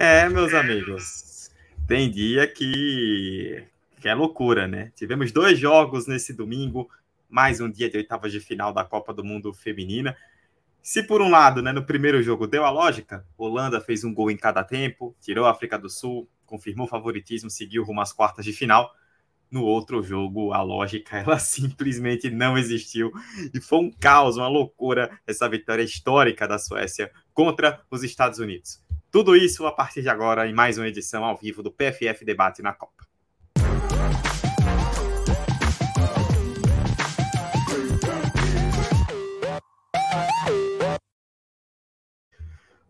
É, meus amigos, tem dia que, que é loucura, né? Tivemos dois jogos nesse domingo, mais um dia de oitavas de final da Copa do Mundo Feminina. Se por um lado, né, no primeiro jogo deu a lógica, Holanda fez um gol em cada tempo, tirou a África do Sul, confirmou o favoritismo, seguiu rumo às quartas de final. No outro jogo, a lógica ela simplesmente não existiu e foi um caos, uma loucura essa vitória histórica da Suécia contra os Estados Unidos. Tudo isso a partir de agora em mais uma edição ao vivo do PFF Debate na Copa.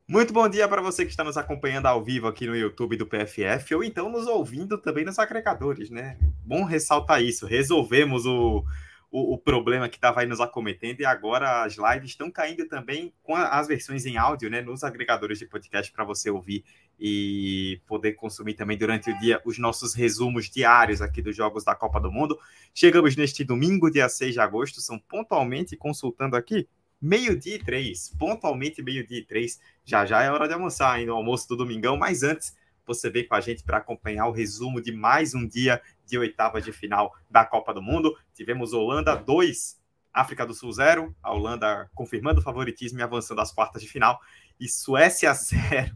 Muito bom dia para você que está nos acompanhando ao vivo aqui no YouTube do PFF ou então nos ouvindo também nos agregadores, né? Bom ressaltar isso. Resolvemos o, o, o problema que estava aí nos acometendo e agora as lives estão caindo também com as versões em áudio, né, nos agregadores de podcast para você ouvir e poder consumir também durante o dia os nossos resumos diários aqui dos jogos da Copa do Mundo. Chegamos neste domingo, dia 6 de agosto, são pontualmente consultando aqui meio-dia e três, pontualmente meio-dia e três. Já já é hora de almoçar ainda, o almoço do domingão, mas antes você vem com a gente para acompanhar o resumo de mais um dia de oitava de final da Copa do Mundo. Tivemos Holanda 2, África do Sul 0, a Holanda confirmando o favoritismo e avançando às quartas de final. E Suécia 0,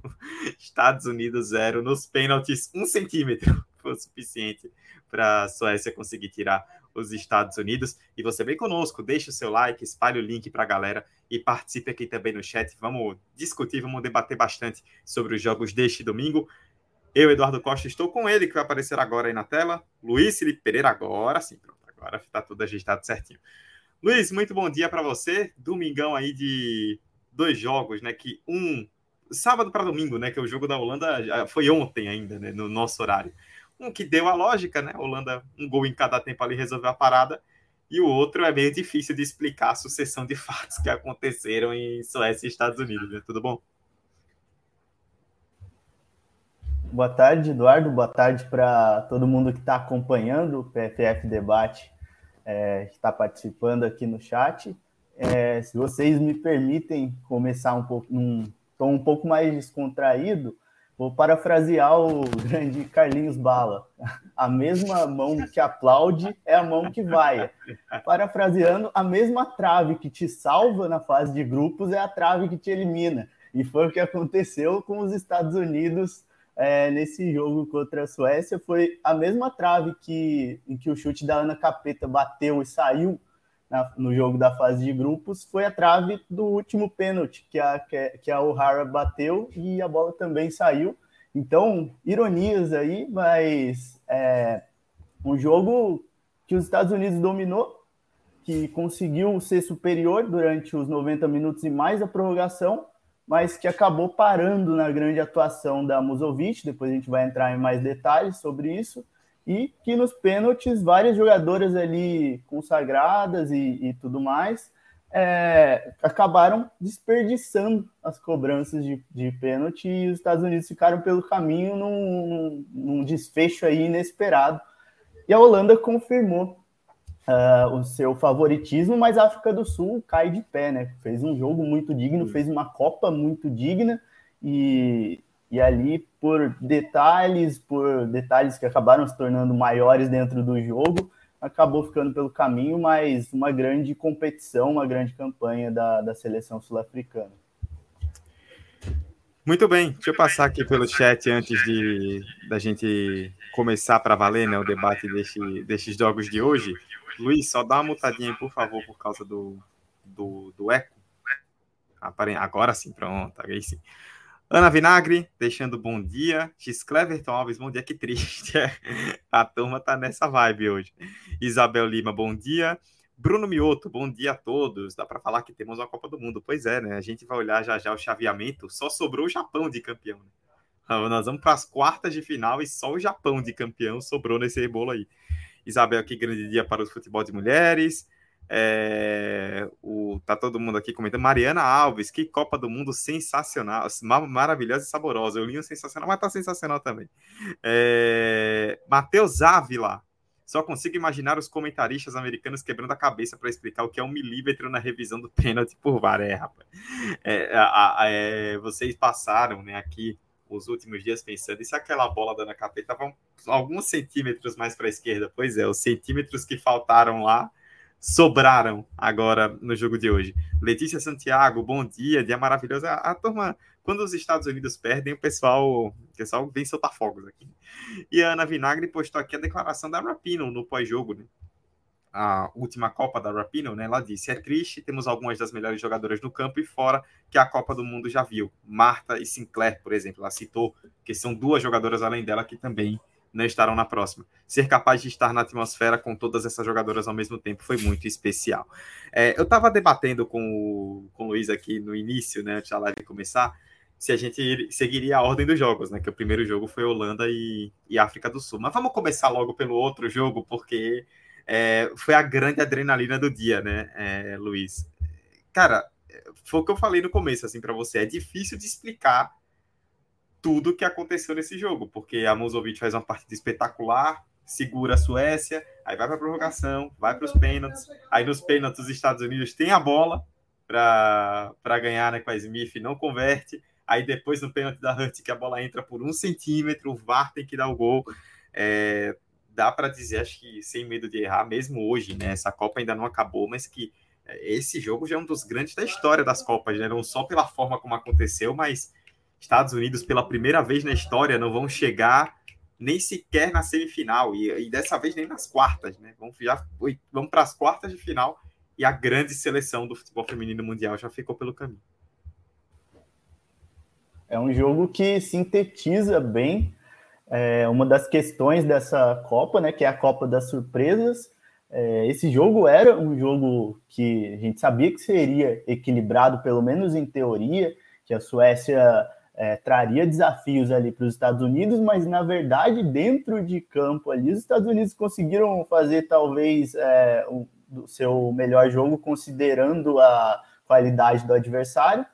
Estados Unidos 0, nos pênaltis, um centímetro foi o suficiente para a Suécia conseguir tirar os Estados Unidos. E você vem conosco, deixa o seu like, espalhe o link para a galera e participe aqui também no chat. Vamos discutir, vamos debater bastante sobre os jogos deste domingo. Eu, Eduardo Costa, estou com ele, que vai aparecer agora aí na tela. Luiz Felipe Pereira, agora sim, pronto, agora está tudo ajeitado certinho. Luiz, muito bom dia para você. Domingão aí de dois jogos, né? Que um sábado para domingo, né? Que o jogo da Holanda foi ontem ainda, né? No nosso horário. Um que deu a lógica, né? Holanda, um gol em cada tempo ali resolveu a parada. E o outro é meio difícil de explicar a sucessão de fatos que aconteceram em Suécia e Estados Unidos, né? Tudo bom? Boa tarde, Eduardo. Boa tarde para todo mundo que está acompanhando o PFF Debate, é, está participando aqui no chat. É, se vocês me permitem começar um pouco num tom um pouco mais descontraído, vou parafrasear o grande Carlinhos Bala. A mesma mão que aplaude é a mão que vai. Parafraseando, a mesma trave que te salva na fase de grupos é a trave que te elimina. E foi o que aconteceu com os Estados Unidos é, nesse jogo contra a Suécia foi a mesma trave que, em que o chute da Ana Capeta bateu e saiu na, no jogo da fase de grupos, foi a trave do último pênalti que a, que a O'Hara bateu e a bola também saiu. Então, ironias aí, mas é, um jogo que os Estados Unidos dominou, que conseguiu ser superior durante os 90 minutos e mais a prorrogação, mas que acabou parando na grande atuação da Musovic, depois a gente vai entrar em mais detalhes sobre isso, e que nos pênaltis várias jogadoras ali consagradas e, e tudo mais é, acabaram desperdiçando as cobranças de, de pênalti. E os Estados Unidos ficaram pelo caminho num, num, num desfecho aí inesperado. E a Holanda confirmou uh, o seu favoritismo, mas a África do Sul cai de pé, né? Fez um jogo muito digno, fez uma Copa muito digna e, e ali por detalhes, por detalhes que acabaram se tornando maiores dentro do jogo, acabou ficando pelo caminho, mas uma grande competição, uma grande campanha da, da seleção sul-africana. Muito bem, deixa eu passar aqui pelo chat antes de da gente começar para valer né, o debate deste, destes jogos de hoje. Luiz, só dá uma mutadinha aí, por favor, por causa do, do, do eco. Agora sim, pronto, aí sim. Ana Vinagre, deixando bom dia. X Cleverton Alves, bom dia, que triste. A turma tá nessa vibe hoje. Isabel Lima, bom dia. Bruno Mioto, bom dia a todos. Dá para falar que temos a Copa do Mundo. Pois é, né? A gente vai olhar já já o chaveamento. Só sobrou o Japão de campeão. Né? Nós vamos para as quartas de final e só o Japão de campeão sobrou nesse bolo aí. Isabel, que grande dia para o futebol de mulheres. É, o, tá todo mundo aqui comentando. Mariana Alves, que Copa do Mundo sensacional, maravilhosa e saborosa. Eu li um sensacional, mas tá sensacional também. É, Matheus Ávila, só consigo imaginar os comentaristas americanos quebrando a cabeça para explicar o que é um milímetro na revisão do pênalti por VAR, é, rapaz. É, a, a, é, vocês passaram né, aqui os últimos dias pensando, e se aquela bola da Ana Capeta estava alguns centímetros mais para a esquerda? Pois é, os centímetros que faltaram lá sobraram agora no jogo de hoje. Letícia Santiago, bom dia, dia maravilhoso. A, a turma, quando os Estados Unidos perdem, o pessoal, o pessoal vem soltar fogos aqui. E a Ana Vinagre postou aqui a declaração da Rapino no pós-jogo, né? A última Copa da Rapino, né? Ela disse: é triste, temos algumas das melhores jogadoras no campo e fora que a Copa do Mundo já viu. Marta e Sinclair, por exemplo, ela citou que são duas jogadoras além dela que também não estarão na próxima. Ser capaz de estar na atmosfera com todas essas jogadoras ao mesmo tempo foi muito especial. É, eu estava debatendo com o, com o Luiz aqui no início, né, antes da live começar, se a gente seguiria a ordem dos jogos, né? Que o primeiro jogo foi Holanda e, e África do Sul. Mas vamos começar logo pelo outro jogo, porque é, foi a grande adrenalina do dia, né, é, Luiz? Cara, foi o que eu falei no começo, assim, para você. É difícil de explicar tudo que aconteceu nesse jogo, porque a Musovic faz uma partida espetacular, segura a Suécia, aí vai para a prorrogação, vai para os pênaltis, aí nos pênaltis os Estados Unidos tem a bola para ganhar né, com a Smith, não converte, aí depois no pênalti da Hurt que a bola entra por um centímetro, o VAR tem que dar o gol, é, dá para dizer, acho que sem medo de errar, mesmo hoje, né, essa Copa ainda não acabou, mas que é, esse jogo já é um dos grandes da história das Copas, né, não só pela forma como aconteceu, mas Estados Unidos, pela primeira vez na história, não vão chegar nem sequer na semifinal, e, e dessa vez nem nas quartas, né? Vamos, já, vamos para as quartas de final e a grande seleção do futebol feminino mundial já ficou pelo caminho. É um jogo que sintetiza bem é, uma das questões dessa Copa, né? Que é a Copa das Surpresas. É, esse jogo era um jogo que a gente sabia que seria equilibrado, pelo menos em teoria, que a Suécia é, traria desafios ali para os Estados Unidos, mas na verdade, dentro de campo ali, os Estados Unidos conseguiram fazer talvez é, o, o seu melhor jogo, considerando a qualidade do adversário,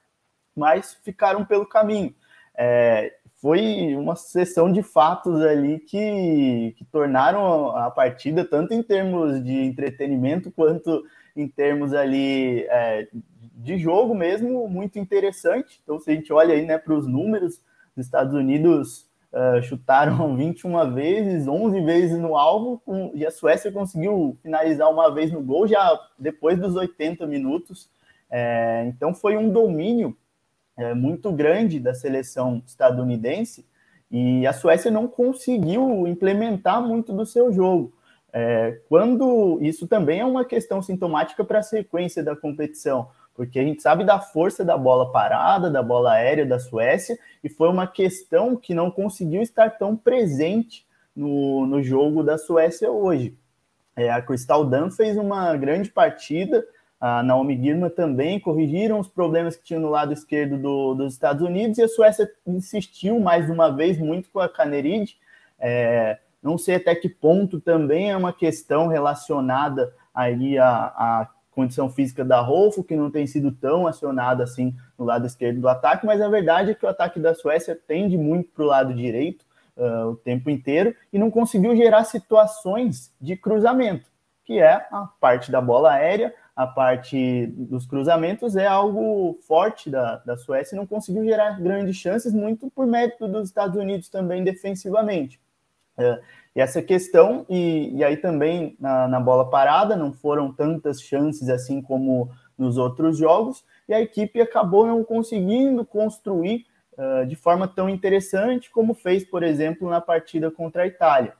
mas ficaram pelo caminho. É, foi uma sessão de fatos ali que, que tornaram a partida, tanto em termos de entretenimento quanto em termos ali é, de jogo mesmo muito interessante. Então, se a gente olha aí né, para os números, os Estados Unidos uh, chutaram 21 vezes, 11 vezes no alvo, com, e a Suécia conseguiu finalizar uma vez no gol já depois dos 80 minutos. É, então, foi um domínio é, muito grande da seleção estadunidense e a Suécia não conseguiu implementar muito do seu jogo. É, quando isso também é uma questão sintomática para a sequência da competição, porque a gente sabe da força da bola parada, da bola aérea da Suécia, e foi uma questão que não conseguiu estar tão presente no, no jogo da Suécia hoje. É, a Crystal Dunn fez uma grande partida, a Naomi Girma também corrigiram os problemas que tinha no lado esquerdo do, dos Estados Unidos, e a Suécia insistiu mais uma vez muito com a Canerid. É, não sei até que ponto também é uma questão relacionada aí a condição física da Rolfo, que não tem sido tão acionada assim no lado esquerdo do ataque, mas a verdade é que o ataque da Suécia tende muito para o lado direito uh, o tempo inteiro e não conseguiu gerar situações de cruzamento, que é a parte da bola aérea, a parte dos cruzamentos é algo forte da, da Suécia e não conseguiu gerar grandes chances, muito por mérito dos Estados Unidos também defensivamente. Uh, e essa questão, e, e aí também na, na, bola parada, não foram tantas chances assim como nos outros jogos, e a equipe acabou não conseguindo construir uh, de forma tão interessante como fez, por exemplo, na partida contra a Itália.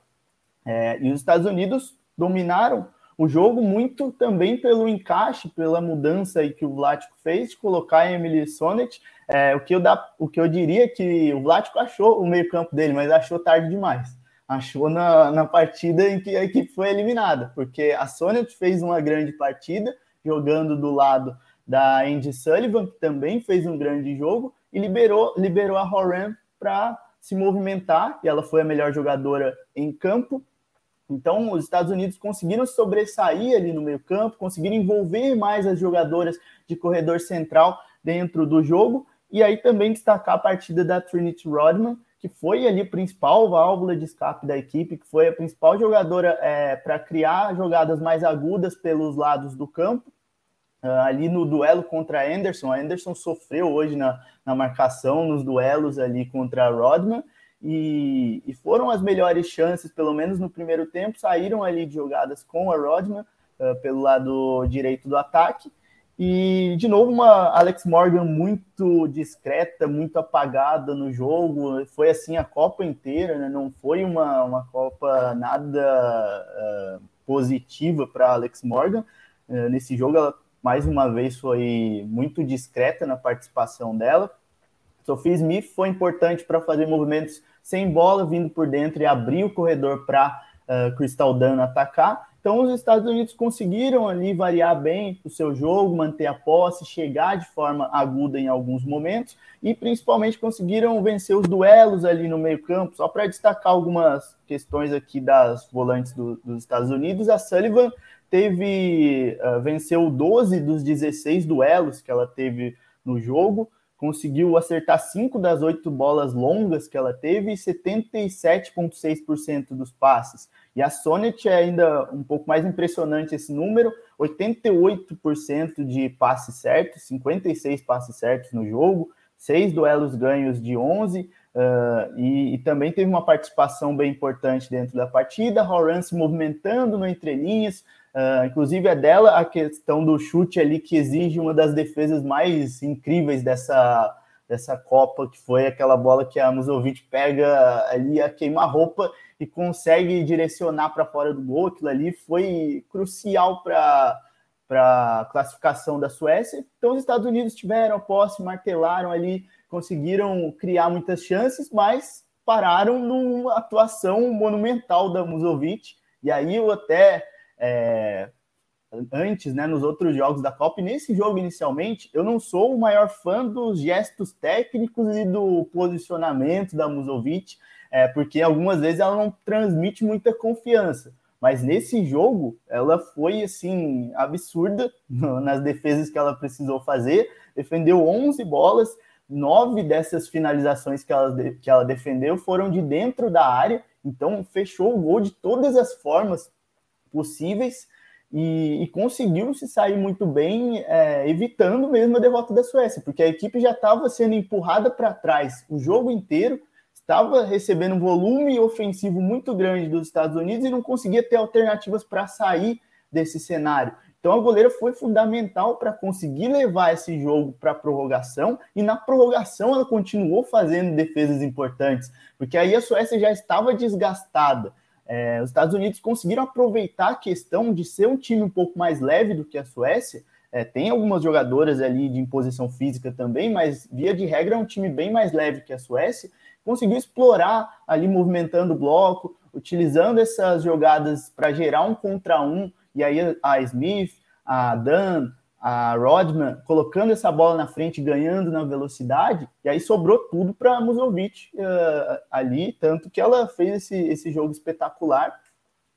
É, e os Estados Unidos dominaram o jogo muito também pelo encaixe, pela mudança aí que o Vlático fez de colocar a Emily Sonnet. É, o, que eu dá, o que eu diria que o Vlático achou o meio campo dele, mas achou tarde demais achou na, na partida em que a equipe foi eliminada, porque a Sônia fez uma grande partida, jogando do lado da Andy Sullivan, que também fez um grande jogo, e liberou, liberou a Horan para se movimentar, e ela foi a melhor jogadora em campo. Então, os Estados Unidos conseguiram sobressair ali no meio campo, conseguiram envolver mais as jogadoras de corredor central dentro do jogo, e aí também destacar a partida da Trinity Rodman, que foi ali a principal válvula de escape da equipe, que foi a principal jogadora é, para criar jogadas mais agudas pelos lados do campo. uh, ali no duelo contra a Anderson. A Anderson sofreu hoje na, na marcação, nos duelos ali contra a Rodman, e, e, foram as melhores chances, pelo menos no primeiro tempo, saíram ali de jogadas com a Rodman uh, pelo lado direito do ataque. E, de novo, uma Alex Morgan muito discreta, muito apagada no jogo. Foi assim a Copa inteira, né? não foi uma, uma Copa nada uh, positiva para Alex Morgan. Uh, nesse jogo, ela mais uma vez foi muito discreta na participação dela. Sophie Smith foi importante para fazer movimentos sem bola, vindo por dentro e abrir o corredor para uh, Crystal Dunn atacar. Então, os Estados Unidos conseguiram ali variar bem o seu jogo, manter a posse, chegar de forma aguda em alguns momentos e principalmente conseguiram vencer os duelos ali no meio-campo. Só para destacar algumas questões aqui das volantes do, dos Estados Unidos, a Sullivan teve uh, venceu 12 dos 16 duelos que ela teve no jogo, conseguiu acertar 5 das 8 bolas longas que ela teve e 77,6% dos passes. E a Sonnet é ainda um pouco mais impressionante esse número, 88% de passes certos, 56 passes certos no jogo, 6 duelos ganhos de 11, uh, e, e, também teve uma participação bem importante dentro da partida, Horan se movimentando no entrelinhas, Uh, inclusive é dela a questão do chute ali que exige uma das defesas mais incríveis dessa, dessa Copa, que foi aquela bola que a Musovic pega ali a queima-roupa e consegue direcionar para fora do gol. Aquilo ali foi crucial para para classificação da Suécia. Então, os Estados Unidos tiveram a posse, martelaram ali, conseguiram criar muitas chances, mas pararam numa atuação monumental da Musovic. E aí eu até é, antes, né, nos outros jogos da Copa, e nesse jogo inicialmente, eu não sou o maior fã dos gestos técnicos e do posicionamento da Musovic, é, porque algumas vezes ela não transmite muita confiança. Mas nesse jogo, ela foi assim absurda nas defesas que ela precisou fazer. Defendeu 11 bolas, nove dessas finalizações que ela, que ela defendeu foram de dentro da área. Então, fechou o gol de todas as formas possíveis e, e conseguiu se sair muito bem, é, evitando mesmo a derrota da Suécia, porque a equipe já estava sendo empurrada para trás o jogo inteiro, estava recebendo um volume ofensivo muito grande dos Estados Unidos e não conseguia ter alternativas para sair desse cenário. Então a goleira foi fundamental para conseguir levar esse jogo para a prorrogação e na prorrogação ela continuou fazendo defesas importantes, porque aí a Suécia já estava desgastada. É, os Estados Unidos conseguiram aproveitar a questão de ser um time um pouco mais leve do que a Suécia. É, tem algumas jogadoras ali de imposição física também, mas via de regra é um time bem mais leve que a Suécia. Conseguiu explorar ali, movimentando o bloco, utilizando essas jogadas para gerar um contra um. E aí a Smith, a Dan, a Rodman colocando essa bola na frente, ganhando na velocidade, e aí sobrou tudo para Musovic uh, ali, tanto que ela fez esse, esse jogo espetacular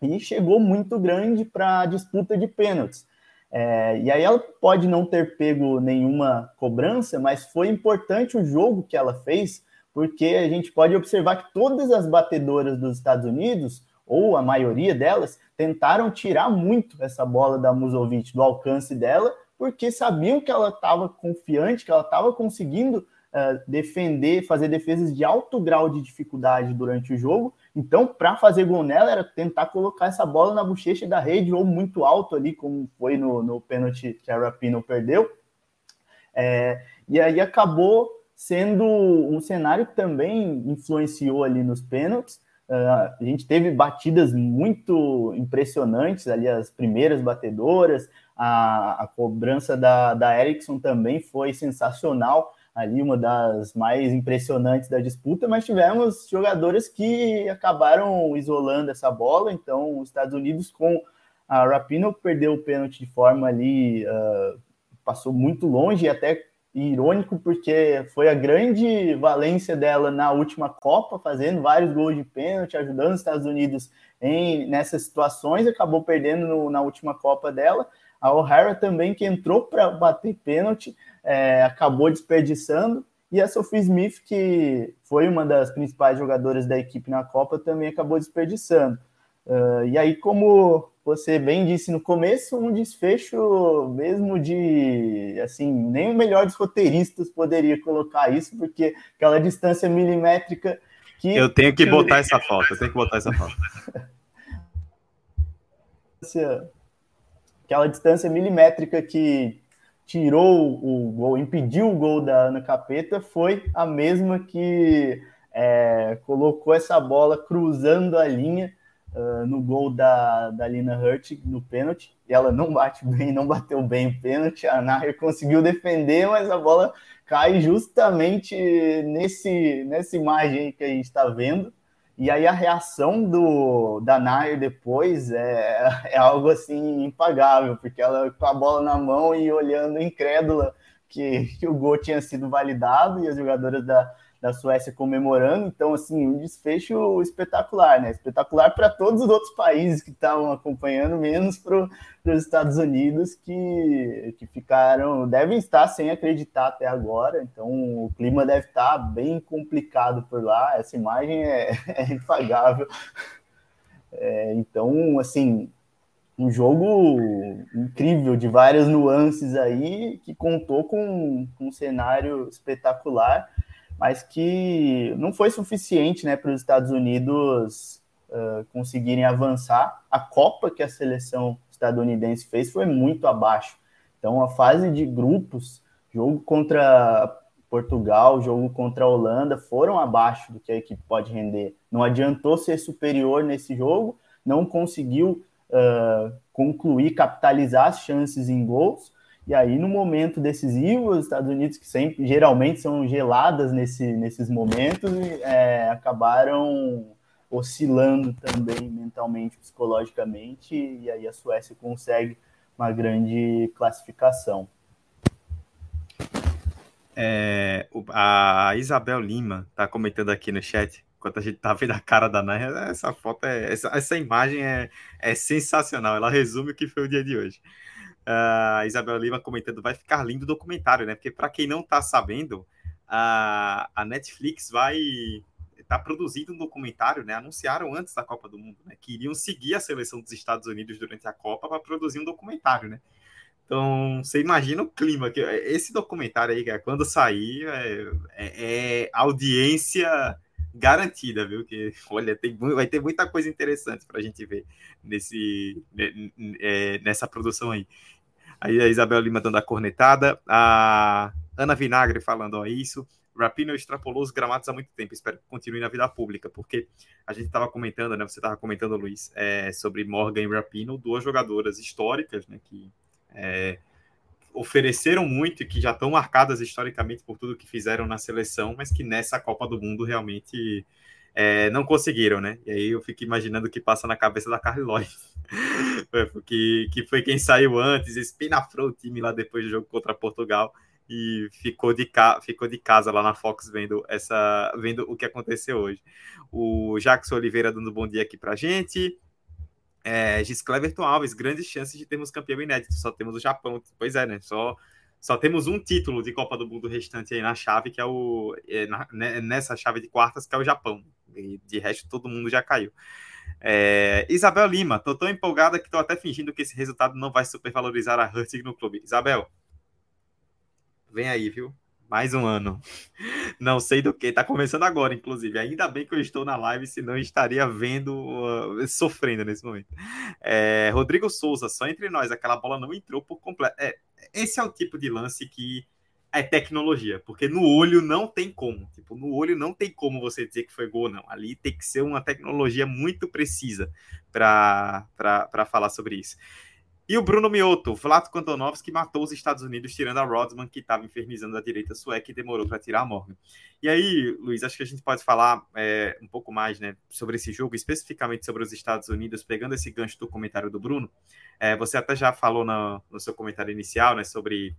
e chegou muito grande para a disputa de pênaltis. É, e aí ela pode não ter pego nenhuma cobrança, mas foi importante o jogo que ela fez, porque a gente pode observar que todas as batedoras dos Estados Unidos, ou a maioria delas, tentaram tirar muito essa bola da Musovic do alcance dela, porque sabiam que ela estava confiante, que ela estava conseguindo uh, defender, fazer defesas de alto grau de dificuldade durante o jogo. Então, para fazer gol nela, era tentar colocar essa bola na bochecha da rede ou muito alto ali, como foi no, no pênalti que a Rapino perdeu. É, e aí acabou sendo um cenário que também influenciou ali nos pênaltis. Uh, a gente teve batidas muito impressionantes ali, as primeiras batedoras, a, a cobrança da, da Erickson também foi sensacional, ali uma das mais impressionantes da disputa, mas tivemos jogadores que acabaram isolando essa bola, então os Estados Unidos com a Rapino perdeu o pênalti de forma ali, uh, passou muito longe e até irônico, porque foi a grande valência dela na última Copa, fazendo vários gols de pênalti, ajudando os Estados Unidos em nessas situações, acabou perdendo no, na última Copa dela, a O'Hara também, que entrou para bater pênalti, é, acabou desperdiçando. E a Sophie Smith, que foi uma das principais jogadoras da equipe na Copa, também acabou desperdiçando. Uh, e aí, como você bem disse no começo, um desfecho mesmo de, assim, nem o melhor dos roteiristas poderia colocar isso, porque aquela distância milimétrica que... Eu tenho que botar essa foto, eu tenho que botar essa foto. aquela distância milimétrica que tirou o gol, impediu o gol da Ana Capeta, foi a mesma que é, colocou essa bola cruzando a linha uh, no gol da, da Lina Hurt no pênalti. E ela não bate bem, não bateu bem o pênalti. A Nair conseguiu defender, mas a bola cai justamente nesse, nessa imagem que a gente está vendo. E aí a reação do da Nair depois é, é algo assim impagável, porque ela com a bola na mão e olhando incrédula que, que o gol tinha sido validado e as jogadoras da, da Suécia comemorando. Então, assim, um desfecho espetacular, né? Espetacular para todos os outros países que estavam acompanhando, menos para os Estados Unidos, que, que ficaram, devem estar sem acreditar até agora. Então, o clima deve estar bem complicado por lá. Essa imagem é, é impagável. É, então, assim, um jogo incrível, de várias nuances aí, que contou com, com um cenário espetacular mas que não foi suficiente né, para os Estados Unidos uh, conseguirem avançar. A Copa que a seleção estadunidense fez foi muito abaixo. Então, a fase de grupos, jogo contra Portugal, jogo contra a Holanda, foram abaixo do que a equipe pode render. Não adiantou ser superior nesse jogo, não conseguiu uh, concluir, capitalizar as chances em gols e aí, no momento decisivo, os Estados Unidos, que sempre geralmente são geladas nesse, nesses momentos, é, acabaram oscilando também mentalmente, psicologicamente, e aí a Suécia consegue uma grande classificação. É, a Isabel Lima está comentando aqui no chat, enquanto a gente tá vendo a cara da Naya, essa foto, é, essa, essa imagem é, é sensacional, ela resume o que foi o dia de hoje. A Isabel Lima comentando, vai ficar lindo o documentário, né? Porque para quem não está sabendo, a, a Netflix vai tá produzindo um documentário, né? Anunciaram antes da Copa do Mundo, né? Que iriam seguir a seleção dos Estados Unidos durante a Copa para produzir um documentário, né? Então, você imagina o clima que esse documentário aí, quando sair, é, é, é audiência garantida, viu? Que olha, tem, vai ter muita coisa interessante para a gente ver nesse, é, nessa produção aí. Aí a Isabel Lima dando a cornetada, a Ana Vinagre falando ó, isso. Rapino extrapolou os gramados há muito tempo. Espero que continue na vida pública, porque a gente estava comentando, né? Você estava comentando, Luiz, é, sobre Morgan e Rapino, duas jogadoras históricas, né? Que é, ofereceram muito e que já estão marcadas historicamente por tudo que fizeram na seleção, mas que nessa Copa do Mundo realmente é, não conseguiram, né? E aí eu fico imaginando o que passa na cabeça da Carly Lloyd, que, que foi quem saiu antes, espinafrou o time lá depois do jogo contra Portugal e ficou de, ca... ficou de casa lá na Fox vendo essa vendo o que aconteceu hoje. O Jackson Oliveira dando bom dia aqui pra gente. É, Gis Cleverton Alves, grandes chances de termos campeão inédito. Só temos o Japão. Pois é, né? Só, só temos um título de Copa do Mundo restante aí na chave, que é o. É, na, né, nessa chave de quartas, que é o Japão. E de resto, todo mundo já caiu. É, Isabel Lima, tô tão empolgada que tô até fingindo que esse resultado não vai supervalorizar a Hurtig no clube. Isabel, vem aí, viu? Mais um ano. Não sei do que. Tá começando agora, inclusive. Ainda bem que eu estou na live, senão estaria vendo, uh, sofrendo nesse momento. É, Rodrigo Souza, só entre nós, aquela bola não entrou por completo. É, esse é o tipo de lance que é tecnologia, porque no olho não tem como. Tipo, no olho não tem como você dizer que foi gol, não. Ali tem que ser uma tecnologia muito precisa para falar sobre isso. E o Bruno Mioto, Vlatko Antonovski matou os Estados Unidos tirando a Rodman, que estava infernizando a direita sueca e demorou para tirar a Morgan. E aí, Luiz, acho que a gente pode falar é, um pouco mais né, sobre esse jogo, especificamente sobre os Estados Unidos, pegando esse gancho do comentário do Bruno. É, você até já falou no, no seu comentário inicial né, sobre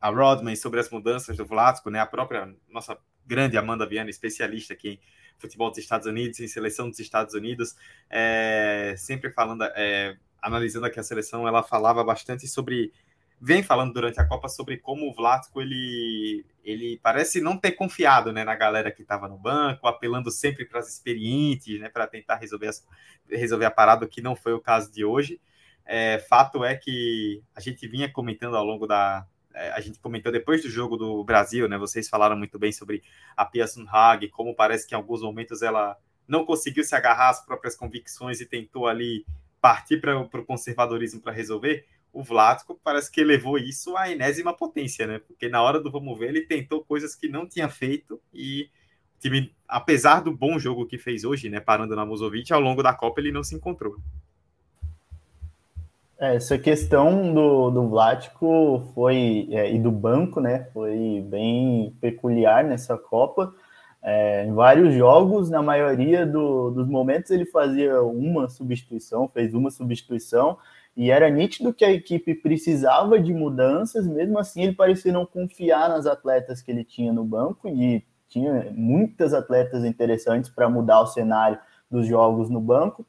a Rodman, sobre as mudanças do Vlatko, né, a própria nossa grande Amanda Viana, especialista aqui em futebol dos Estados Unidos, em seleção dos Estados Unidos, é, sempre falando, é, analisando aqui a seleção, ela falava bastante sobre vem falando durante a Copa sobre como o Vlatko ele, ele parece não ter confiado né, na galera que estava no banco, apelando sempre para as experientes, né, para tentar resolver, as, resolver a parada, que não foi o caso de hoje. É, fato é que a gente vinha comentando ao longo da. É, a gente comentou depois do jogo do Brasil, né? Vocês falaram muito bem sobre a Pia Sunhag, como parece que em alguns momentos ela não conseguiu se agarrar às próprias convicções e tentou ali partir para o conservadorismo para resolver o Vlatko parece que levou isso à enésima potência, né? Porque na hora do vamos ver, ele tentou coisas que não tinha feito e o time, apesar do bom jogo que fez hoje, né, parando na Musovic, ao longo da Copa ele não se encontrou. É, essa questão do, do foi, é, e do banco, né, foi bem peculiar nessa Copa. É, em vários jogos, na maioria do, dos momentos, ele fazia uma substituição, fez uma substituição, e era nítido que a equipe precisava de mudanças, mesmo assim ele parecia não confiar nas atletas que ele tinha no banco e tinha muitas atletas interessantes para mudar o cenário dos jogos no banco.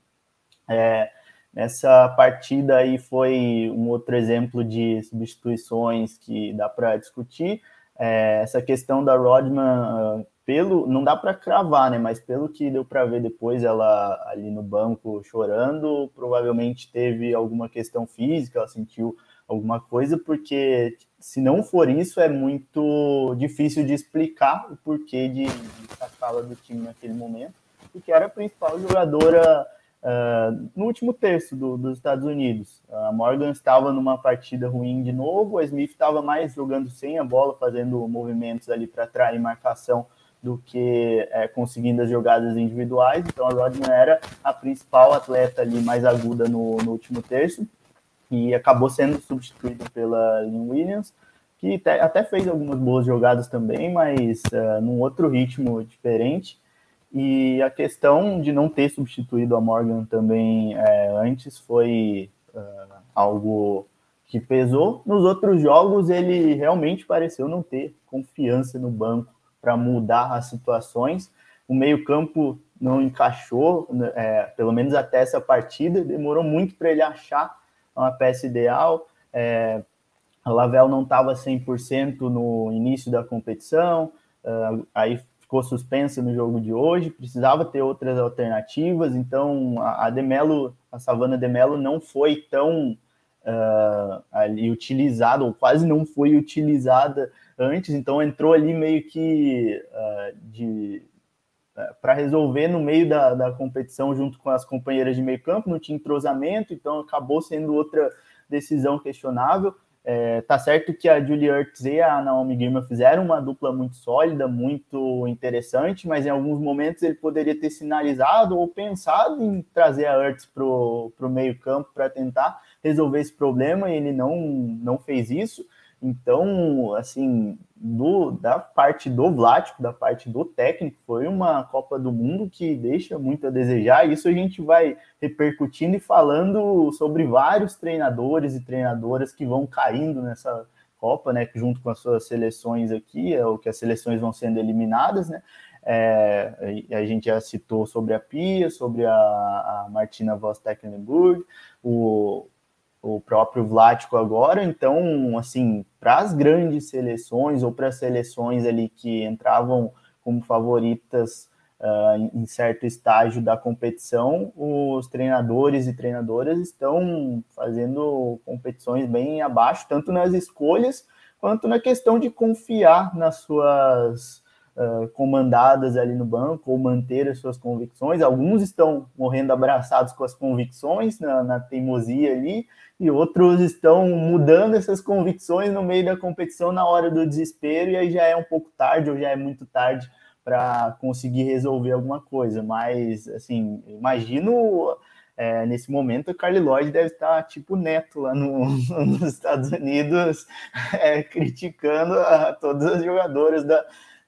É, nessa partida aí foi um outro exemplo de substituições que dá para discutir. É, essa questão da Rodman pelo não dá para cravar, né? Mas pelo que deu para ver depois, ela ali no banco chorando, provavelmente teve alguma questão física, ela sentiu alguma coisa, porque se não for isso, é muito difícil de explicar o porquê de, de sacá-la do time naquele momento, porque era a principal jogadora uh, no último terço do, dos Estados Unidos. A Morgan estava numa partida ruim de novo, a Smith estava mais jogando sem a bola, fazendo movimentos ali para atrair marcação do que é, conseguindo as jogadas individuais. Então a Rodman era a principal atleta ali mais aguda no, no último terço e acabou sendo substituída pela Lynn Williams, que até fez algumas boas jogadas também, mas uh, num outro ritmo diferente. E a questão de não ter substituído a Morgan também é, antes foi uh, algo que pesou. Nos outros jogos, ele realmente pareceu não ter confiança no banco para mudar as situações. O meio-campo não encaixou, né, é, pelo menos até essa partida, demorou muito para ele achar uma peça ideal. É, a Lavelle não estava 100% no início da competição, uh, aí ficou suspensa no jogo de hoje, precisava ter outras alternativas, então a, a Demelo, a Savana Demelo não foi tão uh, ali utilizada, ou quase não foi utilizada antes, então entrou ali meio que uh, de uh, é, para resolver no meio da, da competição junto com as companheiras de meio campo, não tinha entrosamento, então acabou sendo outra decisão questionável. É, tá certo que a Julie Ertz e a Naomi Girma fizeram uma dupla muito sólida, muito interessante, mas em alguns momentos ele poderia ter sinalizado ou pensado em trazer a Ertz para o meio campo para tentar resolver esse problema e ele não, não fez isso. Então, assim, do, da parte do Vlático, da parte do técnico, foi uma Copa do Mundo que deixa muito a desejar. Isso a gente vai repercutindo e falando sobre vários treinadores e treinadoras que vão caindo nessa Copa, né? Junto com as suas seleções aqui, é o que as seleções vão sendo eliminadas, né? É, a gente já citou sobre a Pia, sobre a, a Martina Voss Tecklenburg, o, o próprio Vlático agora, então, assim, para as grandes seleções ou para as seleções ali que entravam como favoritas uh, em certo estágio da competição, os treinadores e treinadoras estão fazendo competições bem abaixo, tanto nas escolhas quanto na questão de confiar nas suas uh, comandadas ali no banco ou manter as suas convicções. Alguns estão morrendo abraçados com as convicções na, na teimosia ali, e outros estão mudando essas convicções no meio da competição na hora do desespero, e aí já é um pouco tarde ou já é muito tarde para conseguir resolver alguma coisa. Mas, assim, imagino é, nesse momento o Carly Lloyd deve estar tipo neto lá no, nos Estados Unidos, é, criticando a, todas as jogadoras da,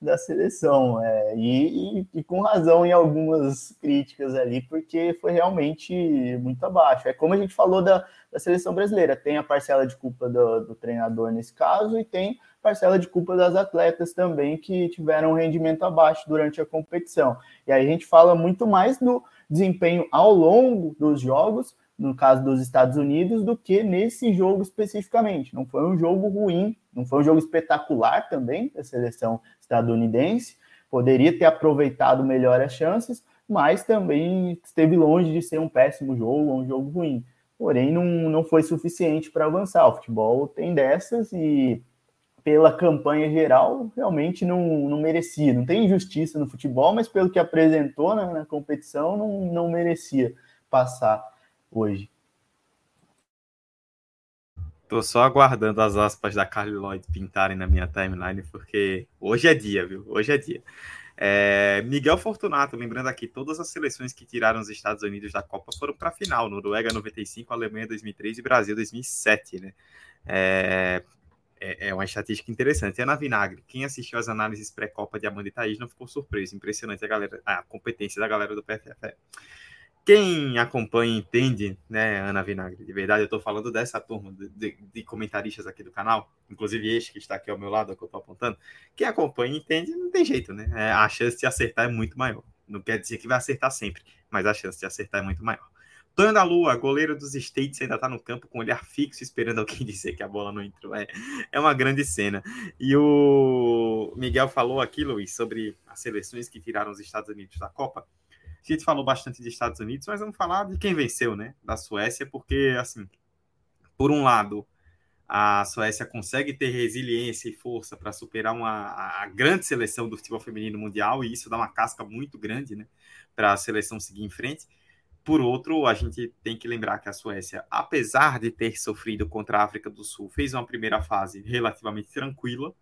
da seleção. É, e, e, e, com razão em algumas críticas ali, porque foi realmente muito abaixo. É como a gente falou da, da seleção brasileira: tem a parcela de culpa do, do treinador nesse caso, e tem parcela de culpa das atletas também que tiveram um rendimento abaixo durante a competição. E aí a gente fala muito mais do desempenho ao longo dos jogos no caso dos Estados Unidos, do que nesse jogo especificamente. Não foi um jogo ruim, não foi um jogo espetacular também da seleção estadunidense, poderia ter aproveitado melhor as chances, mas também esteve longe de ser um péssimo jogo ou um jogo ruim. Porém, não, não foi suficiente para avançar. O futebol tem dessas e, pela campanha geral, realmente não, não merecia. Não tem injustiça no futebol, mas pelo que apresentou na, na competição, não, não merecia passar hoje. Tô só aguardando as aspas da Carly Lloyd pintarem na minha timeline, porque hoje é dia, viu? Hoje é dia. É, Miguel Fortunato, lembrando aqui, todas as seleções que tiraram os Estados Unidos da Copa foram para a final. Noruega 95, Alemanha 2003 e Brasil 2007, né? É, é, é, uma estatística interessante. Ana Vinagre, quem assistiu às análises pré-Copa de Amanda e Thaís não ficou surpreso. Impressionante a, galera, a competência da galera do PFF. Quem acompanha entende, né, Ana Vinagre? De verdade, eu estou falando dessa turma de, de, de, comentaristas aqui do canal, inclusive este que está aqui ao meu lado, que eu estou apontando. Quem acompanha entende, não tem jeito, né? É, a chance de acertar é muito maior. Não quer dizer que vai acertar sempre, mas a chance de acertar é muito maior. Tonho da Lua, goleiro dos States, ainda está no campo com olhar fixo, esperando alguém dizer que a bola não entrou. É, é uma grande cena. E o Miguel falou aqui, Luiz, sobre as seleções que tiraram os Estados Unidos da Copa. A gente falou bastante de Estados Unidos, mas vamos falar de quem venceu, né? Da Suécia, porque, assim, por um lado, a Suécia consegue ter resiliência e força para superar uma, a grande seleção do futebol feminino mundial, e isso dá uma casca muito grande, né? Para a seleção seguir em frente. Por outro, a gente tem que lembrar que a Suécia, apesar de ter sofrido contra a África do Sul, fez uma primeira fase relativamente tranquila,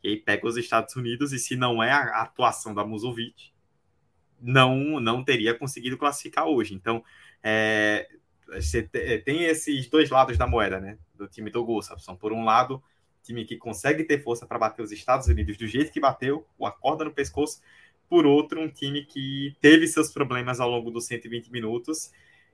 e aí pega os Estados Unidos, e se não é a atuação da Musovic, não, não teria conseguido classificar hoje. Então, é, você é, tem esses dois lados da moeda, né? Do time do Gustafsson. Por um lado, time que consegue ter força para bater os Estados Unidos do jeito que bateu, o acorda no pescoço. Por outro, um time que teve seus problemas ao longo dos 120 minutos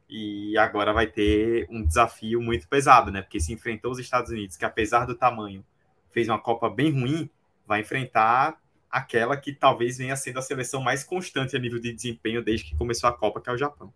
e agora vai ter um desafio muito pesado, né? Porque se enfrentou os Estados Unidos, que apesar do tamanho fez uma Copa bem ruim, vai enfrentar aquela que talvez venha sendo a seleção mais constante a nível de desempenho desde que começou a Copa, que é o Japão.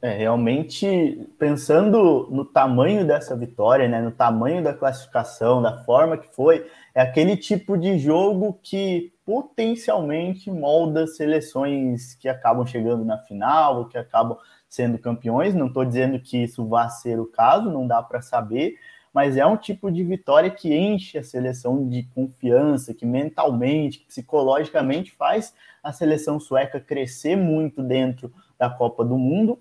É, realmente, pensando no tamanho dessa vitória, né, no tamanho da classificação, da forma que foi, é aquele tipo de jogo que potencialmente molda seleções que acabam chegando na final, ou que acabam sendo campeões. Não estou dizendo que isso vá ser o caso, não dá para saber, mas é um tipo de vitória que enche a seleção de confiança, que mentalmente, psicologicamente faz a seleção sueca crescer muito dentro da Copa do Mundo,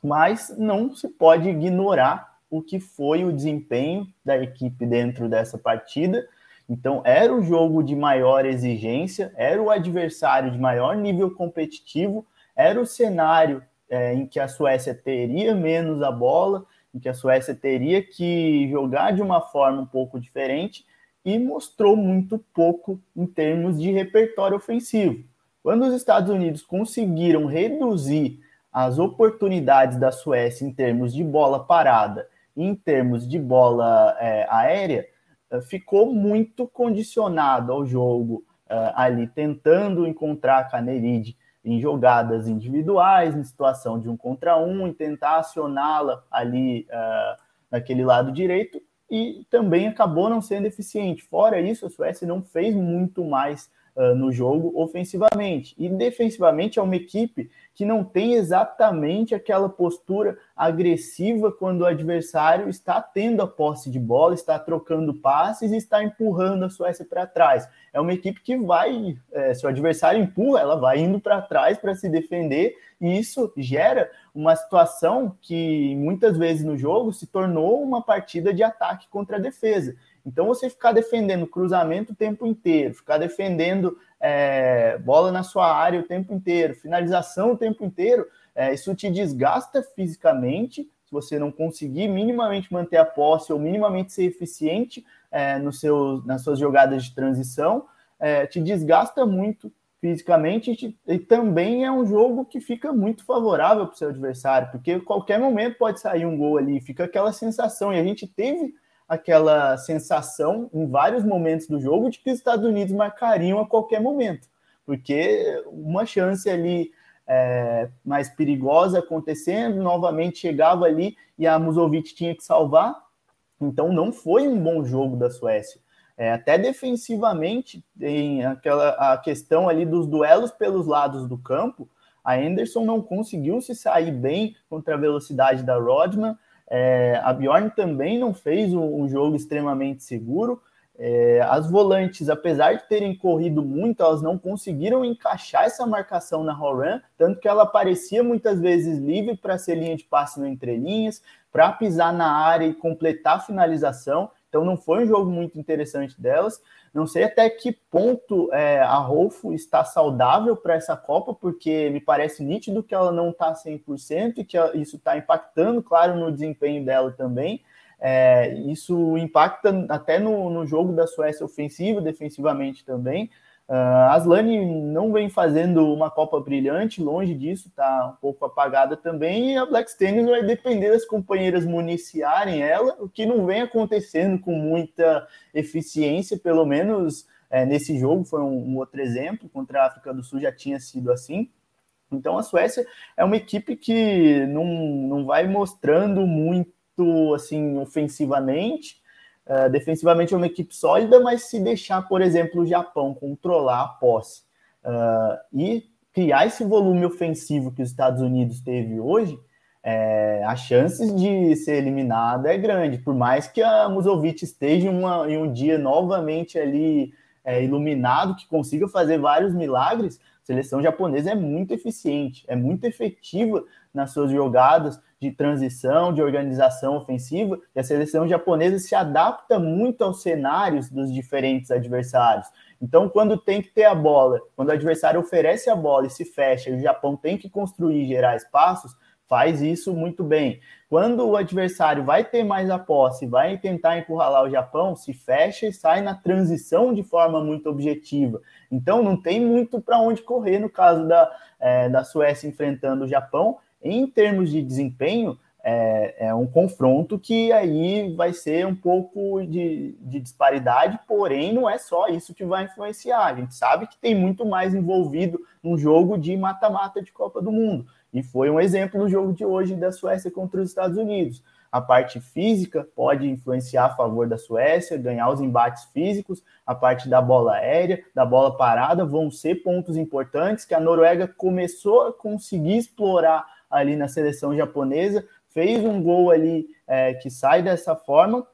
mas não se pode ignorar o que foi o desempenho da equipe dentro dessa partida. Então, era o jogo de maior exigência, era o adversário de maior nível competitivo, era o cenário é, em que a Suécia teria menos a bola, em que a Suécia teria que jogar de uma forma um pouco diferente e mostrou muito pouco em termos de repertório ofensivo. Quando os Estados Unidos conseguiram reduzir as oportunidades da Suécia em termos de bola parada e em termos de bola é, aérea, é, ficou muito condicionado ao jogo é, ali, tentando encontrar a Caneride em jogadas individuais, em situação de um contra um, em tentar acioná-la ali uh, naquele lado direito, e também acabou não sendo eficiente. Fora isso, a Suécia não fez muito mais uh, no jogo ofensivamente. E defensivamente é uma equipe que não tem exatamente aquela postura agressiva quando o adversário está tendo a posse de bola, está trocando passes e está empurrando a Suécia para trás. É uma equipe que vai, é, se o adversário empurra, ela vai indo para trás para se defender, e isso gera uma situação que muitas vezes no jogo se tornou uma partida de ataque contra a defesa. Então, você ficar defendendo cruzamento o tempo inteiro, ficar defendendo é, bola na sua área o tempo inteiro, finalização o tempo inteiro, é, isso te desgasta fisicamente. Se você não conseguir minimamente manter a posse ou minimamente ser eficiente é, no seu, nas suas jogadas de transição, é, te desgasta muito fisicamente e, te, e, também é um jogo que fica muito favorável para o seu adversário, porque qualquer momento pode sair um gol ali, fica aquela sensação, e a gente teve aquela sensação em vários momentos do jogo de que os Estados Unidos marcariam a qualquer momento, porque uma chance ali é, mais perigosa acontecendo, novamente chegava ali e a Musovic tinha que salvar. Então não foi um bom jogo da Suécia. É, até defensivamente tem aquela a questão ali dos duelos pelos lados do campo. A Anderson não conseguiu se sair bem contra a velocidade da Rodman. É, a Bjorn também não fez um, um jogo extremamente seguro. É, as volantes, apesar de terem corrido muito, elas não conseguiram encaixar essa marcação na Horan, tanto que ela parecia muitas vezes livre para ser linha de passe no entrelinhas, para pisar na área e completar a finalização. Então não foi um jogo muito interessante delas. Não sei até que ponto é, a Rolfo está saudável para essa Copa, porque me parece nítido que ela não está 100% e que isso está impactando, claro, no desempenho dela também. É, isso impacta até no, no, jogo da Suécia ofensiva, defensivamente também. Uh, a Aslane não vem fazendo uma Copa brilhante, longe disso, está um pouco apagada também. E a Black Stennis vai depender das companheiras municiarem ela, o que não vem acontecendo com muita eficiência, pelo menos é, nesse jogo. Foi um, um outro exemplo, contra a África do Sul já tinha sido assim. Então a Suécia é uma equipe que não, não vai mostrando muito assim ofensivamente. Uh, defensivamente é uma equipe sólida, mas se deixar, por exemplo, o Japão controlar a posse uh, e criar esse volume ofensivo que os Estados Unidos teve hoje, é, as chances de ser eliminada é grande, por mais que a Musovic esteja uma, em um dia novamente ali é, iluminado, que consiga fazer vários milagres, a seleção japonesa é muito eficiente, é muito efetiva nas suas jogadas, de transição, de organização ofensiva, e a seleção japonesa se adapta muito aos cenários dos diferentes adversários. Então, quando tem que ter a bola, quando o adversário oferece a bola e se fecha, e o Japão tem que construir e gerar espaços, faz isso muito bem. Quando o adversário vai ter mais a posse, vai tentar encurralar o Japão, se fecha e sai na transição de forma muito objetiva. Então, não tem muito para onde correr no caso da, é, da Suécia enfrentando o Japão em termos de desempenho, é, é, um confronto que aí vai ser um pouco de, de, disparidade, porém não é só isso que vai influenciar. A gente sabe que tem muito mais envolvido num jogo de mata-mata de Copa do Mundo. E foi um exemplo no jogo de hoje da Suécia contra os Estados Unidos. A parte física pode influenciar a favor da Suécia, ganhar os embates físicos, a parte da bola aérea, da bola parada, vão ser pontos importantes que a Noruega começou a conseguir explorar ali na seleção japonesa, fez um gol ali é, que sai dessa forma,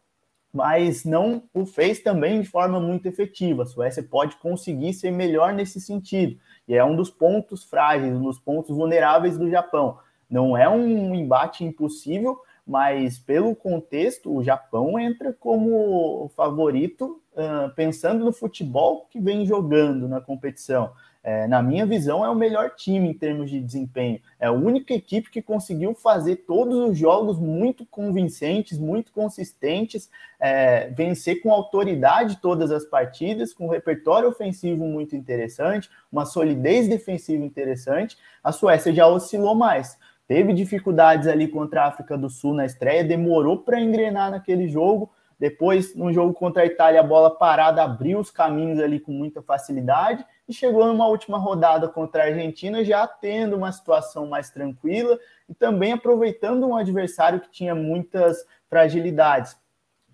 mas não o fez também de forma muito efetiva. A Suécia pode conseguir ser melhor nesse sentido, e é um dos pontos frágeis, um dos pontos vulneráveis do Japão. Não é um embate impossível, mas pelo contexto, o Japão entra como favorito, uh, pensando no futebol que vem jogando na competição é, na minha visão, é o melhor time em termos de desempenho. É a única equipe que conseguiu fazer todos os jogos muito convincentes, muito consistentes, é, vencer com autoridade todas as partidas, com um repertório ofensivo muito interessante, uma solidez defensiva interessante. A Suécia já oscilou mais. Teve dificuldades ali contra a África do Sul na estreia, demorou para engrenar naquele jogo. Depois, no jogo contra a Itália, a bola parada abriu os caminhos ali com muita facilidade e chegou numa última rodada contra a Argentina já tendo uma situação mais tranquila e também aproveitando um adversário que tinha muitas fragilidades.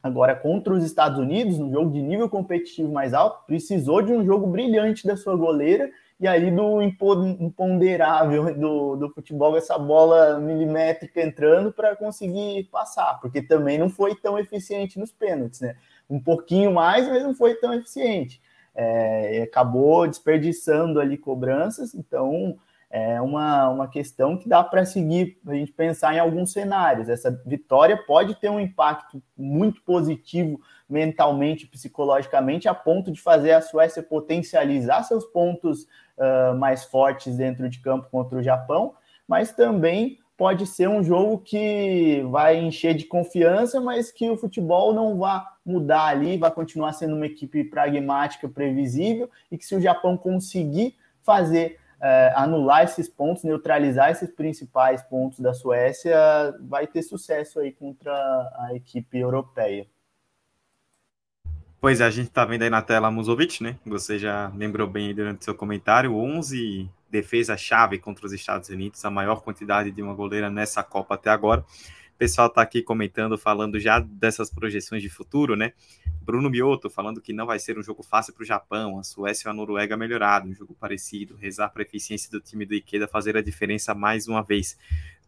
Agora, contra os Estados Unidos, no jogo de nível competitivo mais alto, precisou de um jogo brilhante da sua goleira e aí do imponderável do, do futebol, essa bola milimétrica entrando para conseguir passar, porque também não foi tão eficiente nos pênaltis, né? Um pouquinho mais, mas não foi tão eficiente é, acabou desperdiçando ali cobranças, então é uma, uma questão que dá para seguir, a gente pensar em alguns cenários. Essa vitória pode ter um impacto muito positivo mentalmente, psicologicamente, a ponto de fazer a Suécia potencializar seus pontos uh, mais fortes dentro de campo contra o Japão, mas também pode ser um jogo que vai encher de confiança, mas que o futebol não vai mudar ali, vai continuar sendo uma equipe pragmática, previsível, e que se o Japão conseguir fazer é, anular esses pontos, neutralizar esses principais pontos da Suécia, vai ter sucesso aí contra a equipe europeia. Pois é, a gente está vendo aí na tela Musovic, né? Você já lembrou bem durante seu comentário, 11 defesa-chave contra os Estados Unidos, a maior quantidade de uma goleira nessa Copa até agora. O pessoal está aqui comentando, falando já dessas projeções de futuro, né? Bruno Mioto falando que não vai ser um jogo fácil para o Japão, a Suécia e a Noruega melhorado, um jogo parecido, rezar para a eficiência do time do Ikeda fazer a diferença mais uma vez.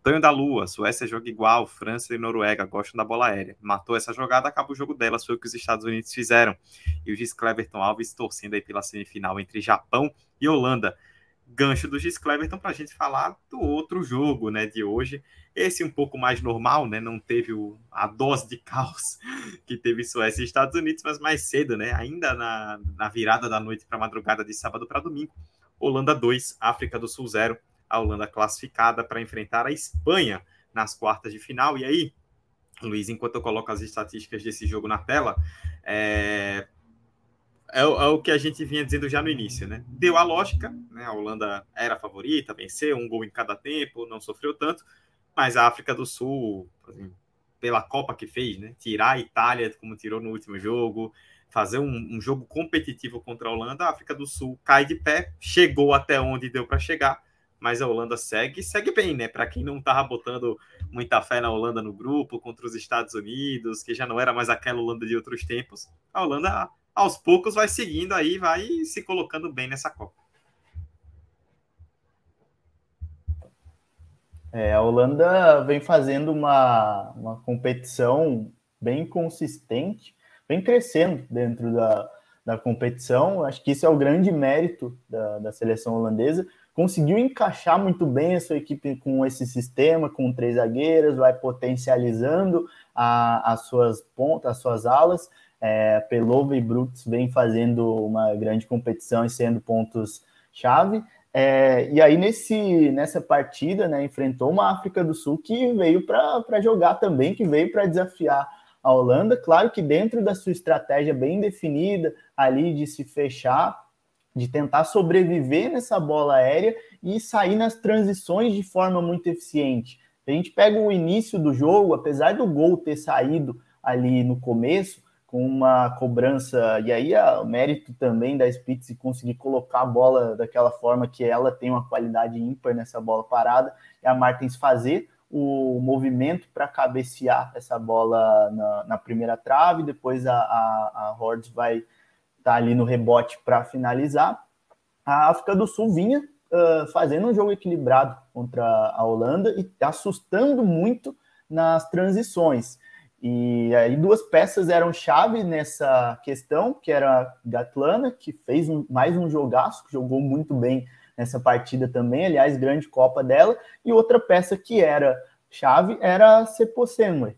Tonho da Lua, Suécia joga igual, França e Noruega gostam da bola aérea. Matou essa jogada, acaba o jogo delas, foi o que os Estados Unidos fizeram. E o Gis Cleverton Alves torcendo aí pela semifinal entre Japão e Holanda gancho do Gis Cleverton para a gente falar do outro jogo, né, de hoje. Esse um pouco mais normal, né, não teve o, a dose de caos que teve Suécia e Estados Unidos, mas mais cedo, né, ainda na, na virada da noite para madrugada de sábado para domingo. Holanda 2, África do Sul 0. A Holanda classificada para enfrentar a Espanha nas quartas de final. E aí, Luiz, enquanto eu coloco as estatísticas desse jogo na tela, é, é, é, o que a gente vinha dizendo já no início, né? Deu a lógica, né? A Holanda era a favorita, venceu um gol em cada tempo, não sofreu tanto, mas a África do Sul, pela Copa que fez, né? Tirar a Itália como tirou no último jogo, fazer um, um jogo competitivo contra a Holanda, a África do Sul cai de pé, chegou até onde deu para chegar, mas a Holanda segue, segue bem, né? Para quem não estava botando muita fé na Holanda no grupo contra os Estados Unidos, que já não era mais aquela Holanda de outros tempos, a Holanda aos poucos vai seguindo aí, vai se colocando bem nessa Copa. É, a Holanda vem fazendo uma, uma competição bem consistente, vem crescendo dentro da, da competição. Acho que isso é o grande mérito da, da seleção holandesa. Conseguiu encaixar muito bem a sua equipe com esse sistema, com três zagueiras, vai potencializando as suas pontas, as suas alas é, Pelova e Brooks vem fazendo uma grande competição e sendo pontos-chave. É, e aí, nesse, nessa partida, né, enfrentou uma África do Sul que veio para jogar também, que veio para desafiar a Holanda. Claro que dentro da sua estratégia bem definida, ali de se fechar, de tentar sobreviver nessa bola aérea e sair nas transições de forma muito eficiente. A gente pega o início do jogo, apesar do gol ter saído ali no começo, com uma cobrança, e aí o mérito também da Spitz conseguir colocar a bola daquela forma que ela tem uma qualidade ímpar nessa bola parada, e a Martins fazer o movimento para cabecear essa bola na, na, primeira trave, depois a, a, a Hordes vai estar tá ali no rebote para finalizar. A África do Sul vinha uh, fazendo um jogo equilibrado contra a Holanda e assustando muito nas transições. E aí duas peças eram chave nessa questão, que era Gatlana, que fez um, mais um jogaço, que jogou muito bem nessa partida também, aliás, grande Copa dela, e outra peça que era chave era a Seposenwe,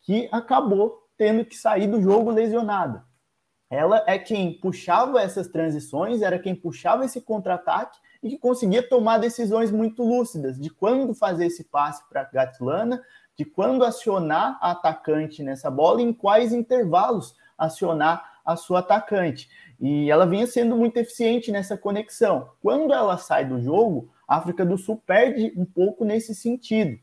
que acabou tendo que sair do jogo lesionada. Ela é quem puxava essas transições, era quem puxava esse contra-ataque e que conseguia tomar decisões muito lúcidas de quando fazer esse passe para Gatlana, de quando acionar a atacante nessa bola e em quais intervalos acionar a sua atacante. E ela vinha sendo muito eficiente nessa conexão. Quando ela sai do jogo, a África do Sul perde um pouco nesse sentido.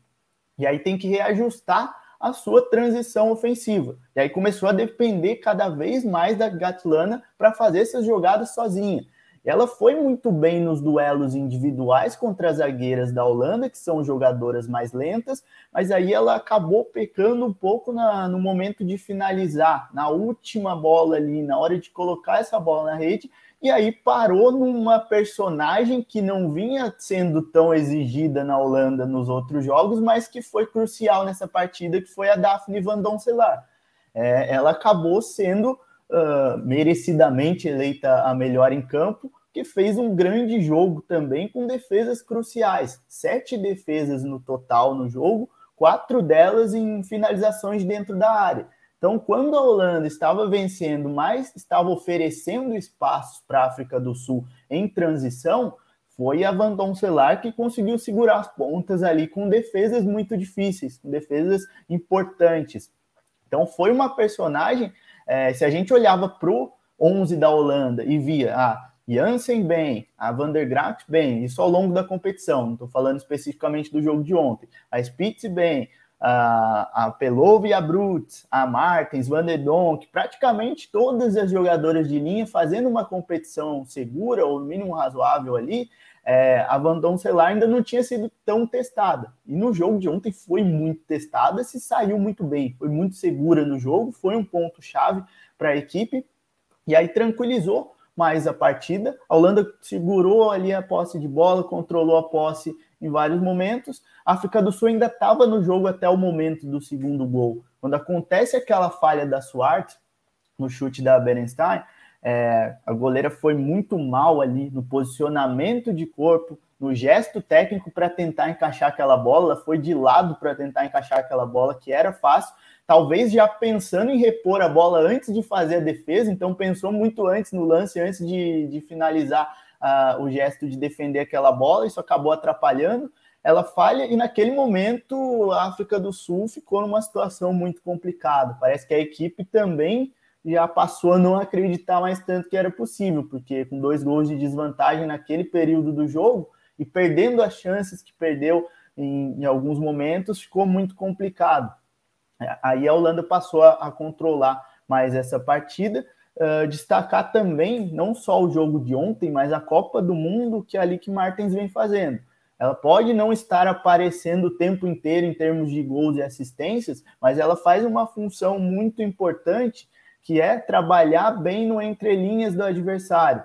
E aí tem que reajustar a sua transição ofensiva. E aí começou a depender cada vez mais da Gatlana para fazer essas jogadas sozinha. Ela foi muito bem nos duelos individuais contra as zagueiras da Holanda, que são jogadoras mais lentas, mas aí ela acabou pecando um pouco na, no momento de finalizar, na última bola ali, na hora de colocar essa bola na rede, e aí parou numa personagem que não vinha sendo tão exigida na Holanda nos outros jogos, mas que foi crucial nessa partida, que foi a Daphne Van. É, ela acabou sendo uh, merecidamente eleita a melhor em campo, que fez um grande jogo também com defesas cruciais. Sete defesas no total no jogo, quatro delas em finalizações dentro da área. Então, quando a Holanda estava vencendo, mas estava oferecendo espaços para a África do Sul em transição, foi a Van Doncelar que conseguiu segurar as pontas ali com defesas muito difíceis, com defesas importantes. Então, foi uma personagem é, se a gente olhava para o 11 da Holanda e via ah, Jansen bem, a Van der Graaf bem, isso ao longo da competição, não estou falando especificamente do jogo de ontem, a Spitz bem, a, a Pelov e a Brutz, a Martens, Van der Donk, praticamente todas as jogadoras de linha fazendo uma competição segura ou no mínimo razoável ali, é, a Van Doncelar ainda não tinha sido tão testada. E no jogo de ontem foi muito testada, se saiu muito bem, foi muito segura no jogo, foi um ponto-chave para a equipe, e aí tranquilizou mais a partida. A Holanda segurou ali a posse de bola, controlou a posse em vários momentos. A África do Sul ainda estava no jogo até o momento do segundo gol. Quando acontece aquela falha da Suárez, no chute da Berenstein, é, a goleira foi muito mal ali no posicionamento de corpo, no gesto técnico para tentar encaixar aquela bola, foi de lado para tentar encaixar aquela bola, que era fácil, talvez já pensando em repor a bola antes de fazer a defesa, então pensou muito antes no lance, antes de, de finalizar uh, o gesto de defender aquela bola, isso acabou atrapalhando. Ela falha e naquele momento a África do Sul ficou numa situação muito complicada. Parece que a equipe também já passou a não acreditar mais tanto que era possível, porque com dois gols de desvantagem naquele período do jogo e perdendo as chances que perdeu em, em alguns momentos, ficou muito complicado. Aí a Holanda passou a, a controlar mais essa partida. Uh, destacar também não só o jogo de ontem, mas a Copa do Mundo que a Lick Martins vem fazendo. Ela pode não estar aparecendo o tempo inteiro em termos de gols e assistências, mas ela faz uma função muito importante que é trabalhar bem no entrelinhas do adversário.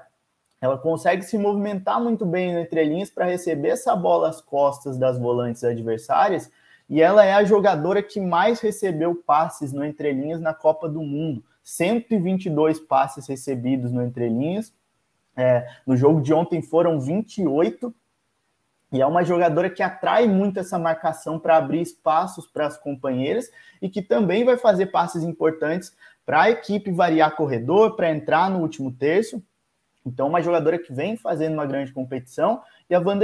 Ela consegue se movimentar muito bem no entrelinhas para receber essa bola às costas das volantes adversárias, e ela é a jogadora que mais recebeu passes no entrelinhas na Copa do Mundo. 122 passes recebidos no entrelinhas. É, no jogo de ontem foram 28. E é uma jogadora que atrai muito essa marcação para abrir espaços para as companheiras e que também vai fazer passes importantes para a equipe variar corredor, para entrar no último terço. Então, uma jogadora que vem fazendo uma grande competição e a Van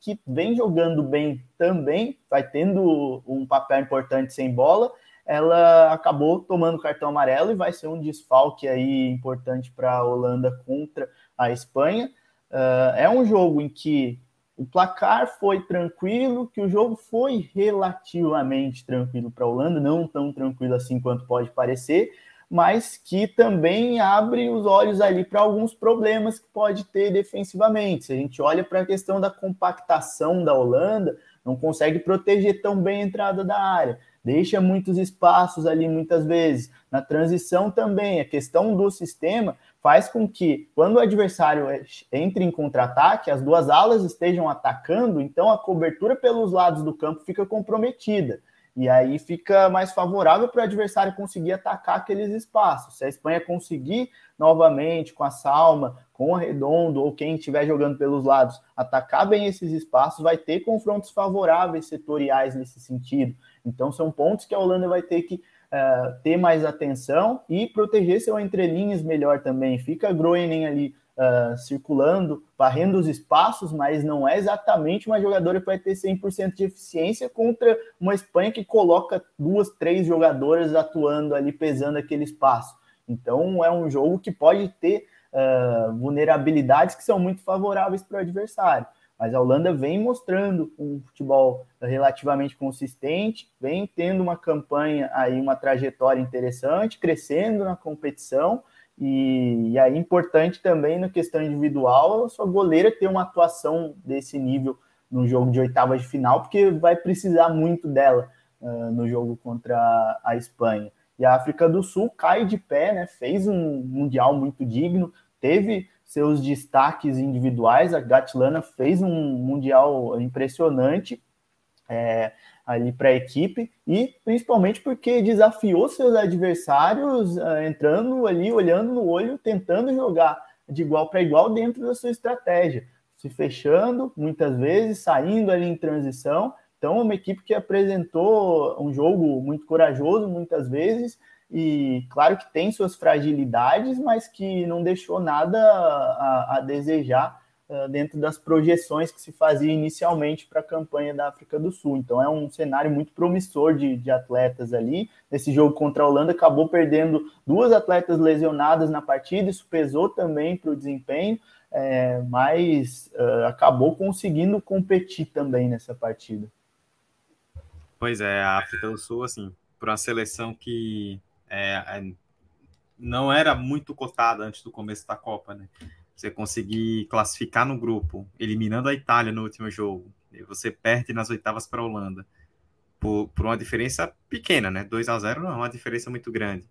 que vem jogando bem também, vai tendo um papel importante sem bola. Ela acabou tomando cartão amarelo e vai ser um desfalque aí importante para a Holanda contra a Espanha. Uh, é um jogo em que o placar foi tranquilo, que o jogo foi relativamente tranquilo para a Holanda, não tão tranquilo assim quanto pode parecer, mas que também abre os olhos ali para alguns problemas que pode ter defensivamente. Se a gente olha para a questão da compactação da Holanda, não consegue proteger tão bem a entrada da área, deixa muitos espaços ali muitas vezes. Na transição também, a questão do sistema faz com que, quando o adversário entre em contra-ataque, as duas alas estejam atacando, então a cobertura pelos lados do campo fica comprometida. E aí fica mais favorável para o adversário conseguir atacar aqueles espaços. Se a Espanha conseguir novamente com a Salma, com o Redondo ou quem estiver jogando pelos lados, atacar bem esses espaços, vai ter confrontos favoráveis setoriais nesse sentido. Então são pontos que a Holanda vai ter que uh, ter mais atenção e proteger seu entrelinhas melhor também. Fica Groening ali uh, circulando, varrendo os espaços, mas não é exatamente uma jogadora que vai ter 100% de eficiência contra uma Espanha que coloca duas, três jogadoras atuando ali, pesando aquele espaço. Então é um jogo que pode ter uh, vulnerabilidades que são muito favoráveis para o adversário. Mas a Holanda vem mostrando um futebol relativamente consistente, vem tendo uma campanha aí, uma trajetória interessante, crescendo na competição e, e aí, importante também na questão individual, a sua goleira ter uma atuação desse nível no jogo de oitavas de final, porque vai precisar muito dela uh, no jogo contra a Espanha. E a África do Sul cai de pé, né? Fez um mundial muito digno, teve seus destaques individuais. A Gatilana fez um mundial impressionante. É, ali para a equipe e principalmente porque desafiou seus adversários uh, entrando ali, olhando no olho, tentando jogar de igual para igual dentro da sua estratégia, se fechando muitas vezes, saindo ali em transição. Então, uma equipe que apresentou um jogo muito corajoso muitas vezes e claro que tem suas fragilidades, mas que não deixou nada a, a desejar ah, dentro das projeções que se fazia inicialmente para a campanha da África do Sul. Então é um cenário muito promissor de, de atletas ali. Nesse jogo contra a Holanda, acabou perdendo duas atletas lesionadas na partida, isso pesou também para o desempenho, é, mas uh, acabou conseguindo competir também nessa partida. Pois é, a África do Sul, assim, para uma seleção que é, não era muito cotada antes do começo da Copa, né? Você conseguir classificar no grupo, eliminando a Itália no último jogo, e você perde nas oitavas para a Holanda, por, por, uma diferença pequena, né? 2 a 0 não é uma diferença muito grande,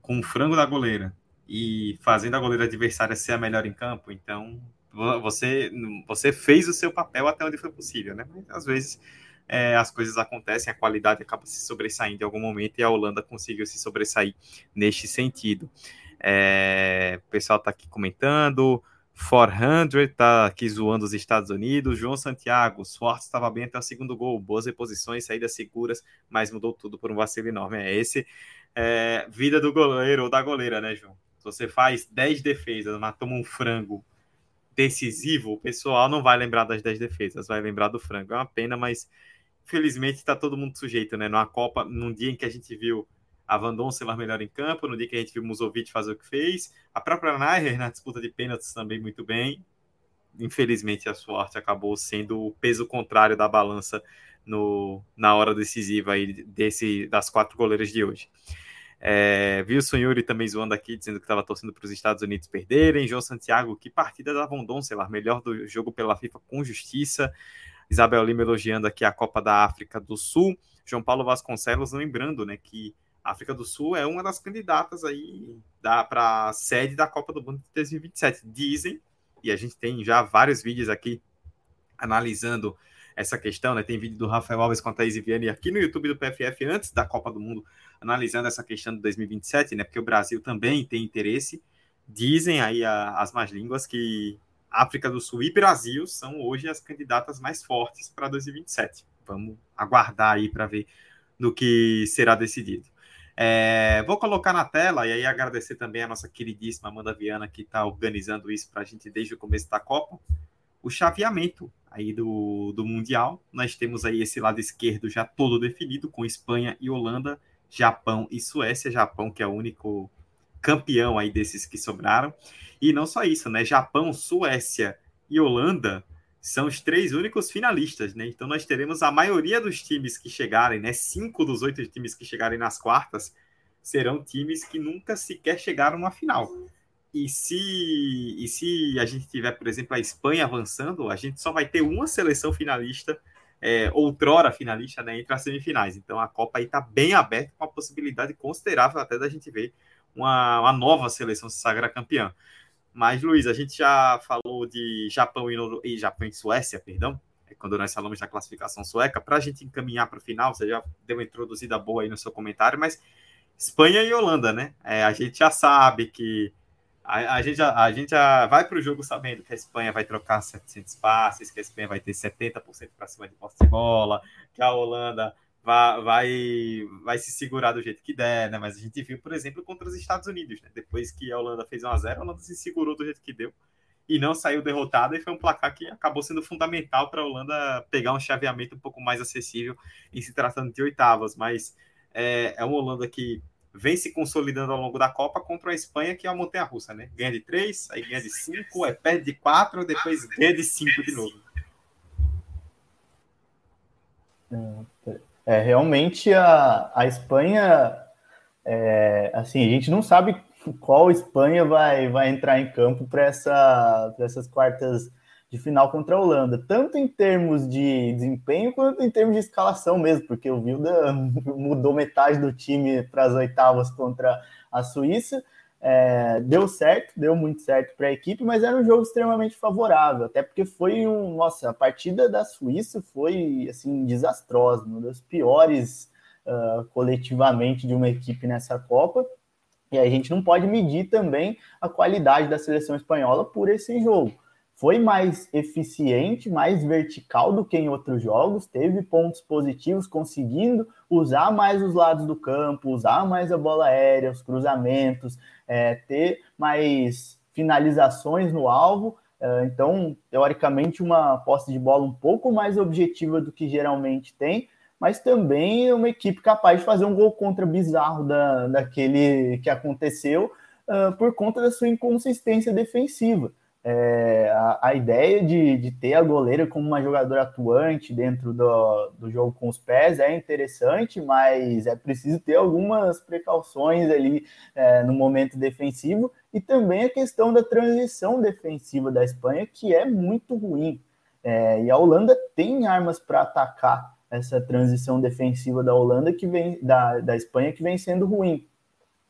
com o frango da goleira e fazendo a goleira adversária ser a melhor em campo, então você, você fez o seu papel até onde foi possível, né? Mas, às vezes é, as coisas acontecem, a qualidade acaba se sobressaindo em algum momento e a Holanda conseguiu se sobressair neste sentido. É, o pessoal está aqui comentando. 400 está aqui zoando os Estados Unidos. João Santiago, Swartz estava bem até o segundo gol. Boas reposições, saídas seguras, mas mudou tudo por um vacilo enorme. É esse é, vida do goleiro ou da goleira, né, João? Se você faz 10 defesas, mas toma um frango decisivo, o pessoal não vai lembrar das 10 defesas, vai lembrar do frango. É uma pena, mas infelizmente está todo mundo sujeito, né? Numa Copa, num dia em que a gente viu a Van Doncelar melhor em campo, no dia que a gente viu o Musovic fazer o que fez, a própria Nair na disputa de pênaltis também muito bem. Infelizmente a sorte acabou sendo o peso contrário da balança no, na hora decisiva aí desse, das quatro goleiras de hoje. É, viu o Sonhuri também zoando aqui, dizendo que estava torcendo para os Estados Unidos perderem. João Santiago, que partida da Von Doncelar, melhor do jogo pela FIFA com justiça. Isabel Lima elogiando aqui a Copa da África do Sul. João Paulo Vasconcelos lembrando né, que a África do Sul é uma das candidatas aí para a sede da Copa do Mundo de 2027. Dizem, e a gente tem já vários vídeos aqui analisando essa questão, né? Tem vídeo do Rafael Alves com a Thaís Vianney aqui no YouTube do PFF antes da Copa do Mundo, analisando essa questão de 2027, né? Porque o Brasil também tem interesse. Dizem aí a, as más línguas que África do Sul e Brasil são hoje as candidatas mais fortes para 2027. Vamos aguardar aí para ver no que será decidido. É, vou colocar na tela e aí agradecer também a nossa queridíssima Amanda Viana que está organizando isso para a gente desde o começo da Copa. O chaveamento aí do, do Mundial. Nós temos aí esse lado esquerdo já todo definido, com Espanha e Holanda, Japão e Suécia. Japão, que é o único campeão aí desses que sobraram. E não só isso, né? Japão, Suécia e Holanda são os três únicos finalistas, né? Então nós teremos a maioria dos times que chegarem, né? Cinco dos oito times que chegarem nas quartas serão times que nunca sequer chegaram na final. E se, e se a gente tiver, por exemplo, a Espanha avançando, a gente só vai ter uma seleção finalista, é, outrora finalista, né, entre as semifinais. Então a Copa aí está bem aberta, com a possibilidade considerável até da gente ver uma, uma nova seleção se sagrar campeã. Mas, Luiz, a gente já falou de Japão e, e Japão e Suécia, perdão, é quando nós falamos da classificação sueca, para a gente encaminhar para o final, você já deu uma introduzida boa aí no seu comentário, mas Espanha e Holanda, né? É, a gente já sabe que a, a, gente, já, a gente já vai para o jogo sabendo que a Espanha vai trocar 700 passes, que a Espanha vai ter 70% para cima de posse de bola, que a Holanda vai, vai, vai se segurar do jeito que der, né? Mas a gente viu, por exemplo, contra os Estados Unidos, né? Depois que a Holanda fez 1x0, a Holanda se segurou do jeito que deu e não saiu derrotada, e foi um placar que acabou sendo fundamental para a Holanda pegar um chaveamento um pouco mais acessível em se tratando de oitavas. Mas é, é uma Holanda que vem se consolidando ao longo da Copa contra a Espanha, que é a montanha russa, né? Ganha de 3, aí ganha de 5, aí perde de 4, depois ganha de 5 de novo. É, é, realmente a, a Espanha, é, assim, a gente não sabe qual Espanha vai, vai entrar em campo para essa, essas quartas de final contra a Holanda, tanto em termos de desempenho quanto em termos de escalação mesmo, porque o Vilda mudou metade do time para as oitavas contra a Suíça. É, deu certo, deu muito certo para a equipe, mas era um jogo extremamente favorável, até porque foi um. Nossa, a partida da Suíça foi assim desastrosa, uma das piores uh, coletivamente de uma equipe nessa Copa. E a gente não pode medir também a qualidade da seleção espanhola por esse jogo foi mais eficiente, mais vertical do que em outros jogos, teve pontos positivos, conseguindo usar mais os lados do campo, usar mais a bola aérea, os cruzamentos, é, ter mais finalizações no alvo. É, então, teoricamente, uma posse de bola um pouco mais objetiva do que geralmente tem, mas também uma equipe capaz de fazer um gol contra bizarro da, daquele que aconteceu uh, por conta da sua inconsistência defensiva. É, a, a, ideia de, de ter a goleira como uma jogadora atuante dentro do, do jogo com os pés é interessante, mas é preciso ter algumas precauções ali é, no momento defensivo. e também a questão da transição defensiva da Espanha, que é muito ruim. É, e a Holanda tem armas para atacar essa transição defensiva da Holanda que vem da, da Espanha que vem sendo ruim.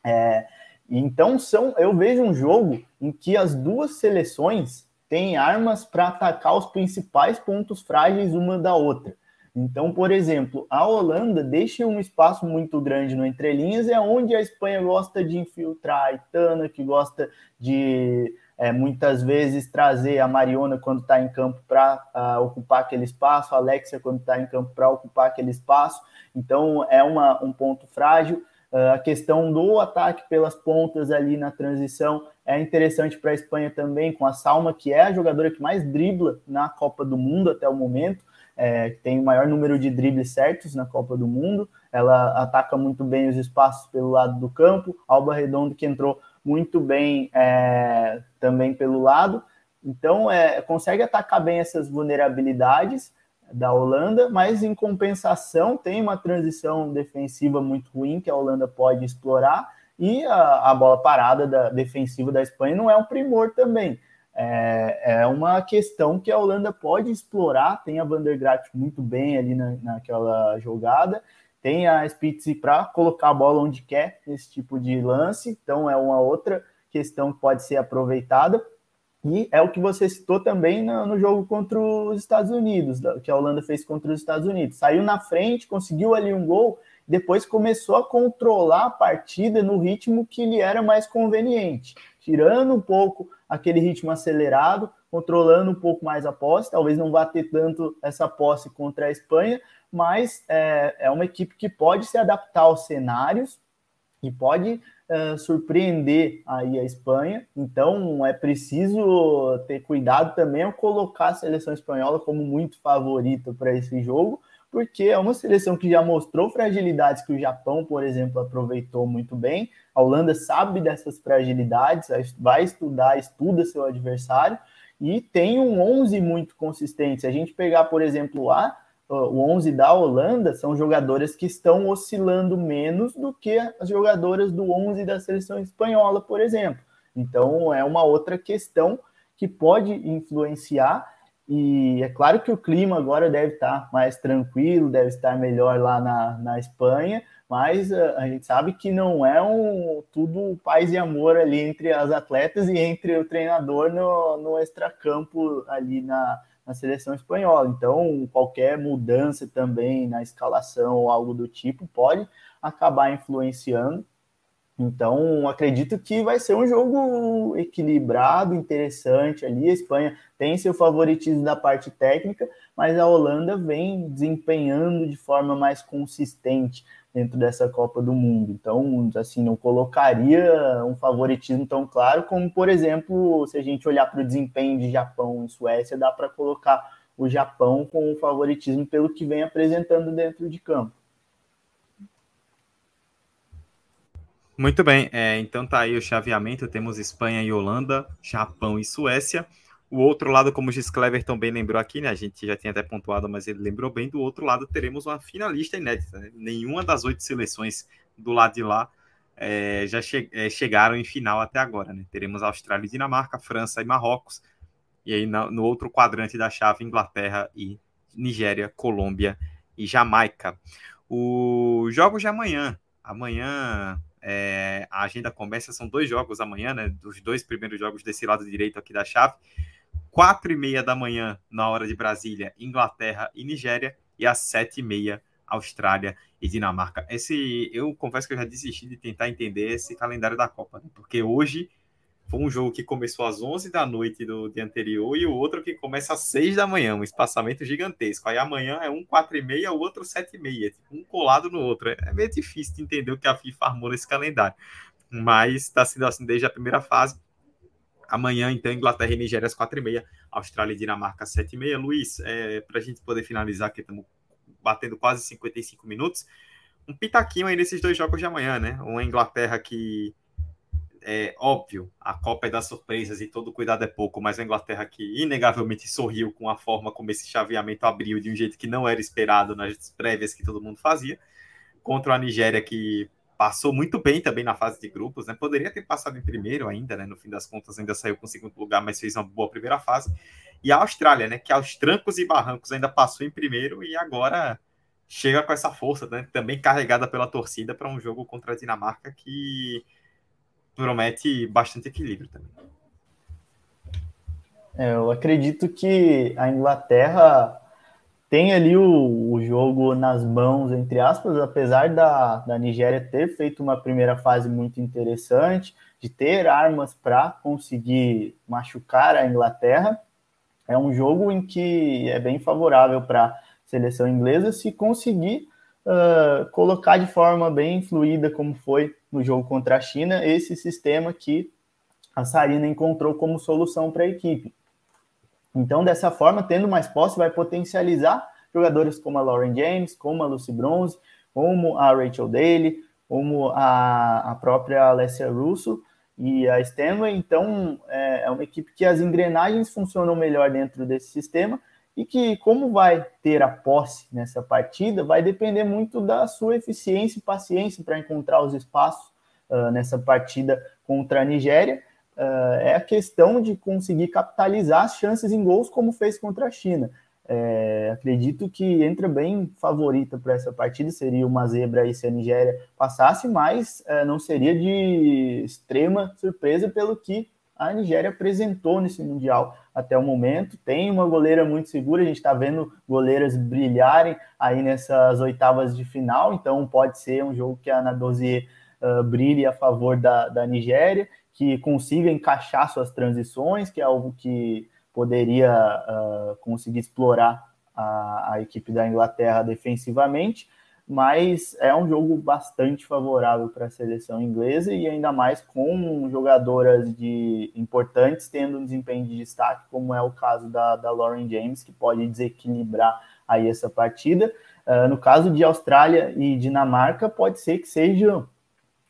É, então são, eu vejo um jogo em que as duas seleções têm armas para atacar os principais pontos frágeis uma da outra. Então, por exemplo, a Holanda deixa um espaço muito grande no entrelinhas, é onde a Espanha gosta de infiltrar a Itana, que gosta de é, muitas vezes trazer a Mariona quando está em campo para ah, ocupar aquele espaço, a Alexia quando está em campo para ocupar aquele espaço. Então, é uma, um ponto frágil. Uh, a questão do ataque pelas pontas ali na transição é interessante para a Espanha também, com a Salma, que é a jogadora que mais dribla na Copa do Mundo até o momento é, tem o maior número de dribles certos na Copa do Mundo. Ela ataca muito bem os espaços pelo lado do campo. Alba Redondo que entrou muito bem é, também pelo lado. Então, é, consegue atacar bem essas vulnerabilidades da Holanda, mas em compensação tem uma transição defensiva muito ruim que a Holanda pode explorar e a, a bola parada da defensiva da Espanha não é um primor também é, é uma questão que a Holanda pode explorar. Tem a Van der muito bem ali na, naquela jogada, tem a Spitz para colocar a bola onde quer nesse tipo de lance, então é uma outra questão que pode ser aproveitada. E é o que você citou também no, no, jogo contra os Estados Unidos, que a Holanda fez contra os Estados Unidos. Saiu na frente, conseguiu ali um gol, depois começou a controlar a partida no ritmo que lhe era mais conveniente, tirando um pouco aquele ritmo acelerado, controlando um pouco mais a posse. Talvez não vá ter tanto essa posse contra a Espanha, mas é, é uma equipe que pode se adaptar aos cenários e pode é, surpreender aí a Espanha. Então é preciso ter cuidado também ao colocar a seleção espanhola como muito favorita para esse jogo, porque é uma seleção que já mostrou fragilidades que o Japão, por exemplo, aproveitou muito bem. A Holanda sabe dessas fragilidades, vai estudar, estuda seu adversário e tem um 11 muito consistente. Se a gente pegar, por exemplo, a, o 11 da Holanda, são jogadoras que estão oscilando menos do que as jogadoras do 11 da seleção espanhola, por exemplo. Então, é uma outra questão que pode influenciar e é claro que o clima agora deve estar mais tranquilo, deve estar melhor lá na, na Espanha, mas a, eh, a gente sabe que não é um tudo paz e amor ali entre as atletas e entre o treinador no, no extracampo ali na, na seleção espanhola. Então, qualquer mudança também na escalação ou algo do tipo pode acabar influenciando. Então, acredito que vai ser um jogo equilibrado, interessante ali. A Espanha tem seu favoritismo da parte técnica, mas a Holanda vem desempenhando de forma mais consistente dentro dessa Copa do Mundo. Então, assim, não colocaria um favoritismo tão claro como, por exemplo, se a gente olhar para o desempenho de Japão e Suécia, dá para colocar o Japão com o favoritismo pelo que vem apresentando dentro de campo. Muito bem, é, então tá aí o chaveamento. Temos Espanha e Holanda, Japão e Suécia. O outro lado, como o Gis Clever também lembrou aqui, né? A gente já tinha até pontuado, mas ele lembrou bem. Do outro lado, teremos uma finalista inédita. Né? Nenhuma das oito seleções do lado de lá é, já che é, chegaram em final até agora, né? Teremos Austrália e Dinamarca, França e Marrocos. E aí no, outro quadrante da chave, Inglaterra e Nigéria, Colômbia e Jamaica. O jogo de amanhã. Amanhã é, a agenda começa, são dois jogos amanhã, né? Dos dois primeiros jogos desse lado direito aqui da chave. Quatro e meia da manhã, na hora de Brasília, Inglaterra e Nigéria. E às sete e meia, Austrália e Dinamarca. Esse, eu confesso que eu já desisti de tentar entender esse calendário da Copa, né? porque hoje foi um jogo que começou às 11 da noite do dia anterior e o outro que começa às 6 da manhã, um espaçamento gigantesco. Aí amanhã é um 4 e meia, o outro 7 e meia, tipo, um colado no outro. É meio difícil de entender o que a FIFA armou nesse calendário. Mas está sendo assim desde a primeira fase. Amanhã, então, Inglaterra e Nigéria às 4 e meia, Austrália e Dinamarca às 7 e meia. Luiz, é, para a gente poder finalizar, que estamos batendo quase 55 minutos, um pitaquinho aí nesses dois jogos de amanhã, né? Uma Inglaterra que é óbvio, a Copa é das surpresas e todo cuidado é pouco, mas a Inglaterra que inegavelmente sorriu com a forma como esse chaveamento abriu de um jeito que não era esperado nas prévias que todo mundo fazia, contra a Nigéria que passou muito bem também na fase de grupos, né? Poderia ter passado em primeiro ainda, né? No fim das contas, ainda saiu com segundo lugar, mas fez uma boa primeira fase. E a Austrália, né? Que aos trancos e barrancos ainda passou em primeiro e agora chega com essa força, né? Também carregada pela torcida para um jogo contra a Dinamarca que promete bastante equilíbrio também. É, eu acredito que a Inglaterra tem ali o, o, jogo nas mãos, entre aspas, apesar da, da Nigéria ter feito uma primeira fase muito interessante, de ter armas para conseguir machucar a Inglaterra. É um jogo em que é bem favorável para a seleção inglesa se conseguir uh, colocar de forma bem fluida, como foi no jogo contra a China, esse sistema que a Sarina encontrou como solução para a equipe. Então, dessa forma, tendo mais posse, vai potencializar jogadores como a Lauren James, como a Lucy Bronze, como a Rachel Daly, como a, a própria Alessia Russo e a Stanley. Então, é, é uma equipe que as engrenagens funcionam melhor dentro desse sistema e que, como vai ter a posse nessa partida, vai depender muito da sua eficiência e paciência para encontrar os espaços uh, nessa partida contra a Nigéria uh, é a questão de conseguir capitalizar as chances em gols, como fez contra a China. É, acredito que entra bem favorita para essa partida, seria uma zebra aí se a Nigéria passasse, mas é, não seria de extrema surpresa pelo que a Nigéria apresentou nesse Mundial até o momento. Tem uma goleira muito segura, a gente está vendo goleiras brilharem aí nessas oitavas de final, então pode ser um jogo que a Ana Dozier uh, brilhe a favor da, da Nigéria que consiga encaixar suas transições, que é algo que poderia uh, conseguir explorar a, a, equipe da Inglaterra defensivamente, mas é um jogo bastante favorável para a seleção inglesa e ainda mais com jogadoras de importantes tendo um desempenho de destaque, como é o caso da, da Lauren James, que pode desequilibrar aí essa partida. Uh, no caso de Austrália e Dinamarca, pode ser que seja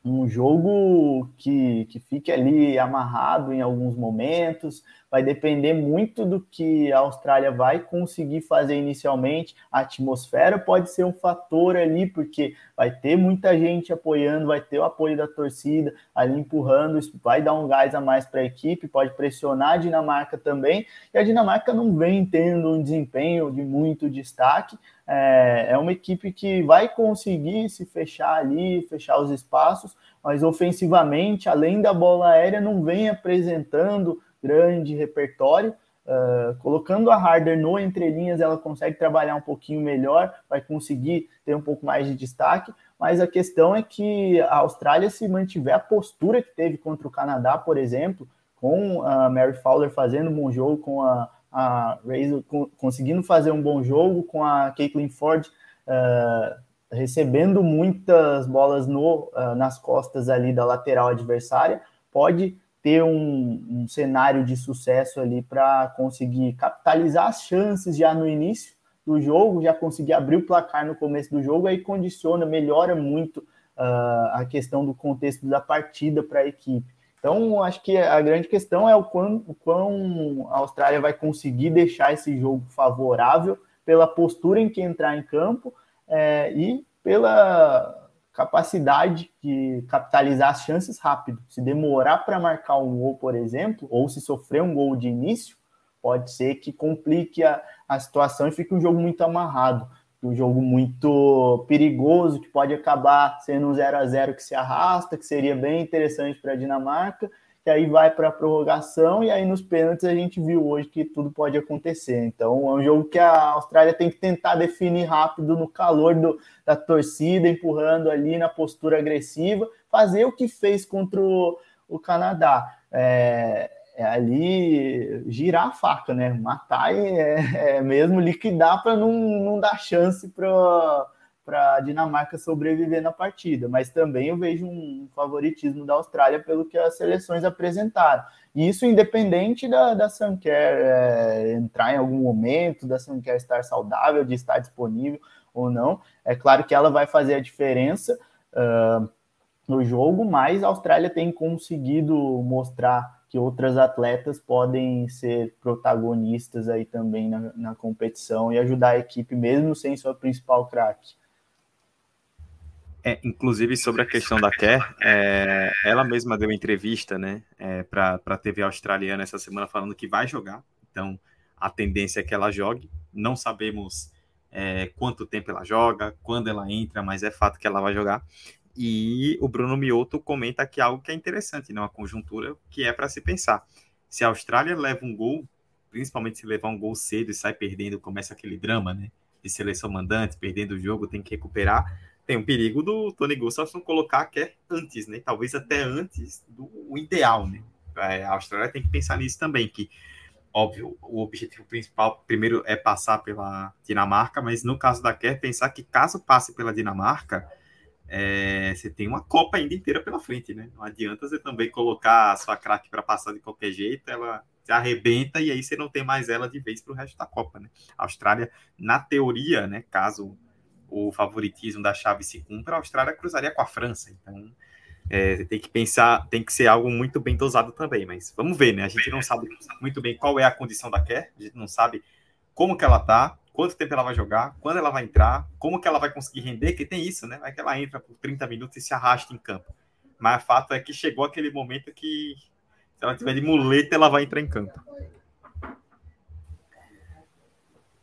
um jogo que, que fique ali amarrado em alguns momentos, vai depender muito do que a Austrália vai conseguir fazer inicialmente. A atmosfera pode ser um fator ali, porque vai ter muita gente apoiando, vai ter o apoio da torcida ali empurrando, isso vai dar um gás a mais para a equipe, pode pressionar a Dinamarca também. E a Dinamarca não vem tendo um desempenho de muito destaque. É, é uma equipe que vai conseguir se fechar ali, fechar os espaços, mas ofensivamente, além da bola aérea, não vem apresentando grande repertório. Uh, colocando a Harder no entrelinhas, ela consegue trabalhar um pouquinho melhor, vai conseguir ter um pouco mais de destaque, mas a questão é que a Austrália, se mantiver a postura que teve contra o Canadá, por exemplo, com a Mary Fowler fazendo um bom jogo, com a, a Razor conseguindo fazer um bom jogo, com a Caitlin Ford uh, recebendo muitas bolas no, uh, nas costas ali da lateral adversária, pode ter um, um cenário de sucesso ali para conseguir capitalizar as chances já no início do jogo, já conseguir abrir o placar no começo do jogo, aí condiciona, melhora muito uh, a questão do contexto da partida para a equipe. Então, acho que a grande questão é o quão, o quão a Austrália vai conseguir deixar esse jogo favorável pela postura em que entrar em campo é, e pela capacidade de capitalizar as chances rápido. Se demorar para marcar um gol, por exemplo, ou se sofrer um gol de início, pode ser que complique a, a situação e fique um jogo muito amarrado, um jogo muito perigoso, que pode acabar sendo um 0 a 0 que se arrasta, que seria bem interessante para a Dinamarca, que aí vai para a prorrogação e aí nos pênaltis a gente viu hoje que tudo pode acontecer. Então é um jogo que a Austrália tem que tentar definir rápido no calor do, da torcida, empurrando ali na postura agressiva, fazer o que fez contra o, o Canadá. É, é, ali girar a faca, né? Matar é, é mesmo liquidar para não, não dar chance para para a Dinamarca sobreviver na partida, mas também eu vejo um favoritismo da Austrália pelo que as seleções apresentaram. E isso independente da, da Sanquer é, entrar em algum momento, da Sanquer estar saudável, de estar disponível ou não. É claro que ela vai fazer a diferença uh, no jogo, mas a Austrália tem conseguido mostrar que outras atletas podem ser protagonistas aí também na, na competição e ajudar a equipe, mesmo sem sua principal craque. É, inclusive sobre a questão da Kerr, é, ela mesma deu entrevista, né, é, para a TV australiana essa semana falando que vai jogar. Então, a tendência é que ela jogue. Não sabemos é, quanto tempo ela joga, quando ela entra, mas é fato que ela vai jogar. E o Bruno Mioto comenta que algo que é interessante, né, uma conjuntura que é para se pensar. Se a Austrália leva um gol, principalmente se levar um gol cedo e sai perdendo, começa aquele drama, né, de seleção mandante, perdendo o jogo, tem que recuperar tem um perigo do Tony Gustafsson colocar que é antes, né? Talvez até antes do ideal, né? É, a Austrália tem que pensar nisso também, que, óbvio, o objetivo principal, primeiro, é passar pela Dinamarca, mas no caso da Kerr, pensar que caso passe pela Dinamarca, é, você tem uma Copa ainda inteira pela frente, né? Não adianta você também colocar a sua craque para passar de qualquer jeito, ela se arrebenta e aí você não tem mais ela de vez para o resto da Copa, né? A Austrália, na teoria, né, caso o favoritismo da chave se cumpra, a Austrália cruzaria com a França. Então, é, tem que pensar, tem que ser algo muito bem dosado também. Mas vamos ver, né? A gente não sabe muito bem qual é a condição da Kerr, a gente não sabe como que ela tá, quanto tempo ela vai jogar, quando ela vai entrar, como que ela vai conseguir render, que tem isso, né? Vai que ela entra por 30 minutos e se arrasta em campo. Mas o fato é que chegou aquele momento que, se ela tiver de muleta, ela vai entrar em campo.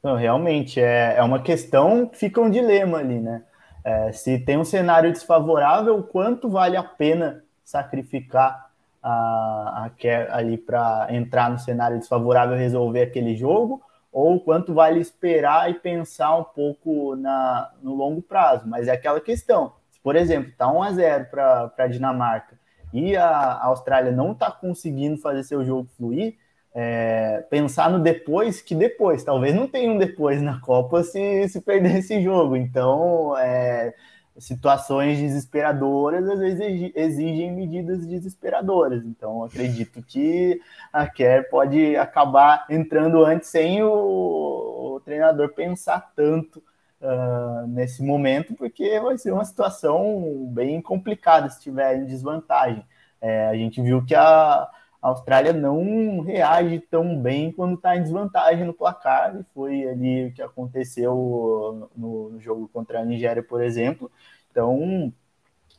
Não, realmente, é, é uma questão, fica um dilema ali, né? É, se tem um cenário desfavorável, quanto vale a pena sacrificar a, a ali para entrar no cenário desfavorável e resolver aquele jogo? Ou quanto vale esperar e pensar um pouco na, no longo prazo? Mas é aquela questão. Se, por exemplo, está 1 a 0 para a Dinamarca e a, a Austrália não está conseguindo fazer seu jogo fluir, é, pensar no depois, que depois, talvez não tenha um depois na Copa se, se perder esse jogo. Então, é, situações desesperadoras às vezes exigem medidas desesperadoras. Então, acredito que a Kerr pode acabar entrando antes sem o, o treinador pensar tanto uh, nesse momento, porque vai ser uma situação bem complicada se estiver em desvantagem. É, a gente viu que a a Austrália não reage tão bem quando está em desvantagem no placar, e foi ali o que aconteceu no, jogo contra a Nigéria, por exemplo. Então,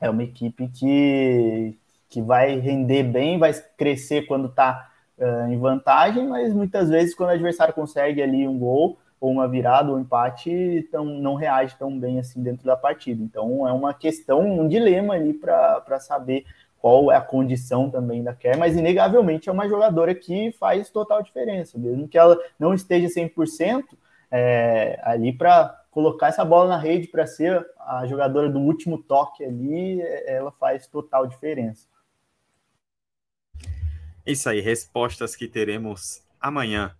é uma equipe que, que vai render bem, vai crescer quando está uh, em vantagem, mas muitas vezes, quando o adversário consegue ali um gol, ou uma virada ou um empate, então não reage tão bem assim dentro da partida. Então, é uma questão, um dilema ali para saber qual é a condição também da Kerr, mas inegavelmente é uma jogadora que faz total diferença, mesmo que ela não esteja 100% é, ali para colocar essa bola na rede para ser a jogadora do último toque ali, ela faz total diferença. Isso aí, respostas que teremos amanhã.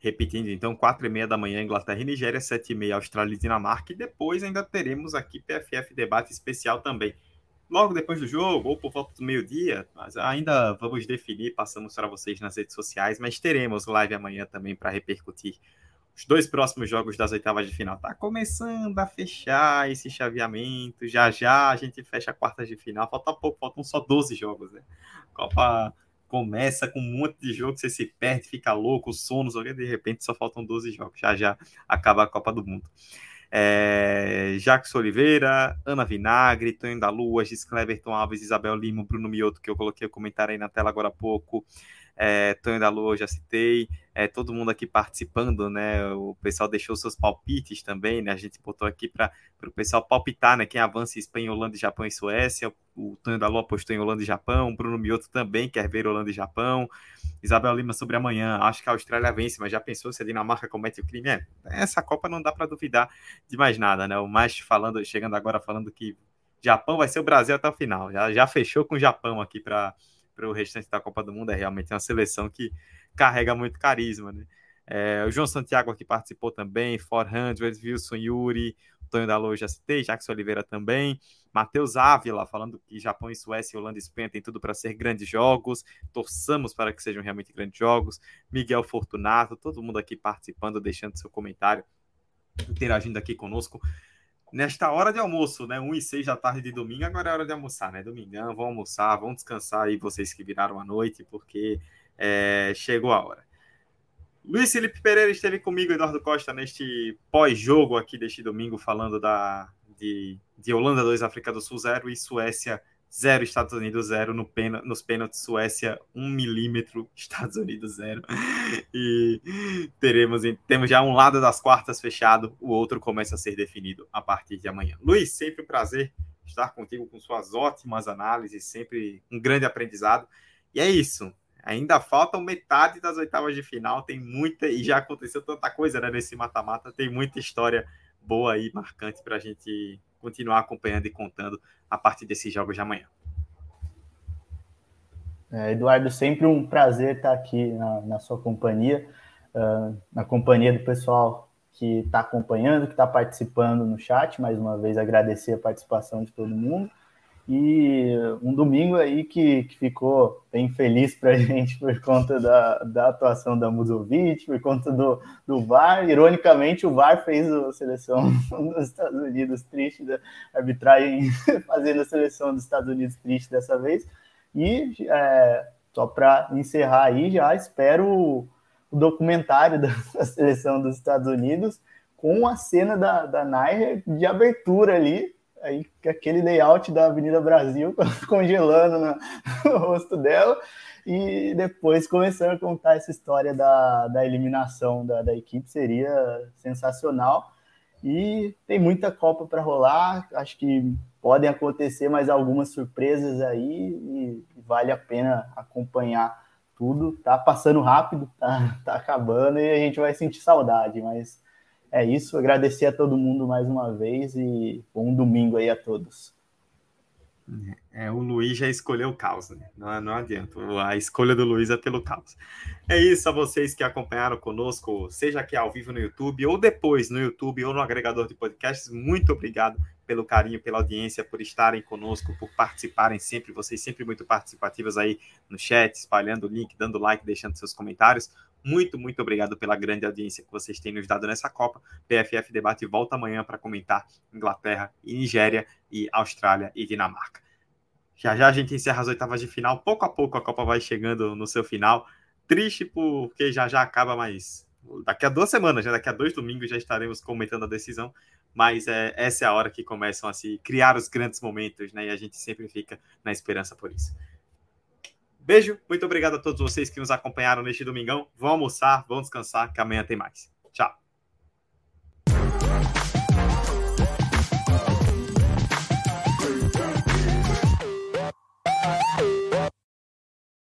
Repetindo, então, quatro e meia da manhã, Inglaterra e Nigéria, sete e meia, Austrália e Dinamarca, e depois ainda teremos aqui PFF Debate Especial também logo depois do jogo, ou por volta do meio-dia, mas ainda vamos definir, passamos para vocês nas redes sociais, mas teremos live amanhã também para repercutir os dois próximos jogos das oitavas de final. Tá começando a fechar esse chaveamento, já já a gente fecha a quarta de final, falta pouco, faltam só 12 jogos, né? Copa começa com um monte de jogos, você se perde, fica louco, sono, de repente só faltam 12 jogos, já já acaba a Copa do Mundo é, Jacques Oliveira, Ana Vinagre, Tonho da Lua, Gis Cleverton Alves, Isabel Lima, Bruno Mioto, que eu coloquei o comentário aí na tela agora há pouco, é, Tonho da Lua, já citei, é, todo mundo aqui participando, né? O pessoal deixou seus palpites também, né? A gente botou aqui para o pessoal palpitar, né? Quem avança Espanha, Holanda, Japão e Suécia. O Tonho da Lua apostou em Holanda e Japão. O Bruno Mioto também quer ver Holanda e Japão. Isabel Lima sobre amanhã. Acho que a Austrália vence, mas já pensou se a Dinamarca comete o crime? É, essa Copa não dá para duvidar de mais nada, né? O mais falando, chegando agora falando que Japão vai ser o Brasil até o final. Já, já fechou com o Japão aqui para o restante da Copa do Mundo. É realmente uma seleção que carrega muito carisma, né? É, o João Santiago aqui participou também, 400, Wilson Yuri, Tonho da já citei, Jackson Oliveira também, Matheus Ávila falando que Japão e Suécia, Holanda e Espanha tem tudo para ser grandes jogos, torçamos para que sejam realmente grandes jogos, Miguel Fortunato, todo mundo aqui participando, deixando seu comentário, interagindo aqui conosco. Nesta hora de almoço, né? 1 e 6 da tarde de domingo, agora é hora de almoçar, né? Domingão, vão almoçar, vão descansar aí vocês que viraram a noite, porque é, chegou a hora. Luiz Felipe Pereira esteve comigo, Eduardo Costa, neste pós-jogo aqui deste domingo, falando da de, de Holanda 2, África do Sul 0 e Suécia 0, Estados Unidos 0 no pena, nos pênaltis, Suécia 1 milímetro, Estados Unidos 0. E teremos, temos já um lado das quartas fechado, o outro começa a ser definido a partir de amanhã. Luiz, sempre um prazer estar contigo com suas ótimas análises, sempre um grande aprendizado. E é isso. Ainda faltam metade das oitavas de final, tem muita, e já aconteceu tanta coisa né, nesse mata-mata, tem muita história boa e marcante para a gente continuar acompanhando e contando a partir desses jogos de amanhã. É, Eduardo, sempre um prazer estar aqui na, na sua companhia, uh, na companhia do pessoal que está acompanhando, que está participando no chat. Mais uma vez, agradecer a participação de todo mundo. E um domingo aí que, que ficou bem feliz para a gente por conta da, da atuação da Musovic, por conta do, do VAR. Ironicamente, o VAR fez a seleção dos Estados Unidos triste, da arbitragem fazendo a seleção dos Estados Unidos triste dessa vez. E é, só para encerrar aí, já espero o, documentário da, da, seleção dos Estados Unidos com a cena da, da Nair de abertura ali, aí aquele layout da Avenida Brasil congelando no, rosto dela. E depois começando a contar essa história da, da eliminação da, da equipe seria sensacional. E tem muita Copa para rolar acho que podem acontecer mais algumas surpresas aí e vale a pena acompanhar tudo. Tá passando rápido tá, tá acabando e a gente vai sentir saudade mas é isso, agradecer a todo mundo mais uma vez e bom domingo aí a todos. É, o Luiz já escolheu o caos, né? Não, não adianta. A escolha do Luiz é pelo caos. É isso a vocês que acompanharam conosco, seja aqui ao vivo no YouTube ou depois no YouTube ou no agregador de podcasts. Muito obrigado pelo carinho, pela audiência, por estarem conosco, por participarem sempre. Vocês sempre muito participativas aí no chat, espalhando o link, dando like, deixando seus comentários. Muito, muito obrigado pela grande audiência que vocês têm nos dado nessa Copa. PFF Debate volta amanhã para comentar Inglaterra e Nigéria e Austrália e Dinamarca. Já já a gente encerra as oitavas de final. Pouco a pouco a Copa vai chegando no seu final. Triste porque já já acaba, mas daqui a duas semanas, já daqui a dois domingos já estaremos comentando a decisão. Mas é, essa é a hora que começam a se criar os grandes momentos, né? E a gente sempre fica na esperança por isso. Beijo, muito obrigado a todos vocês que nos acompanharam neste domingão. Vão almoçar, vão descansar, que amanhã tem mais. Tchau.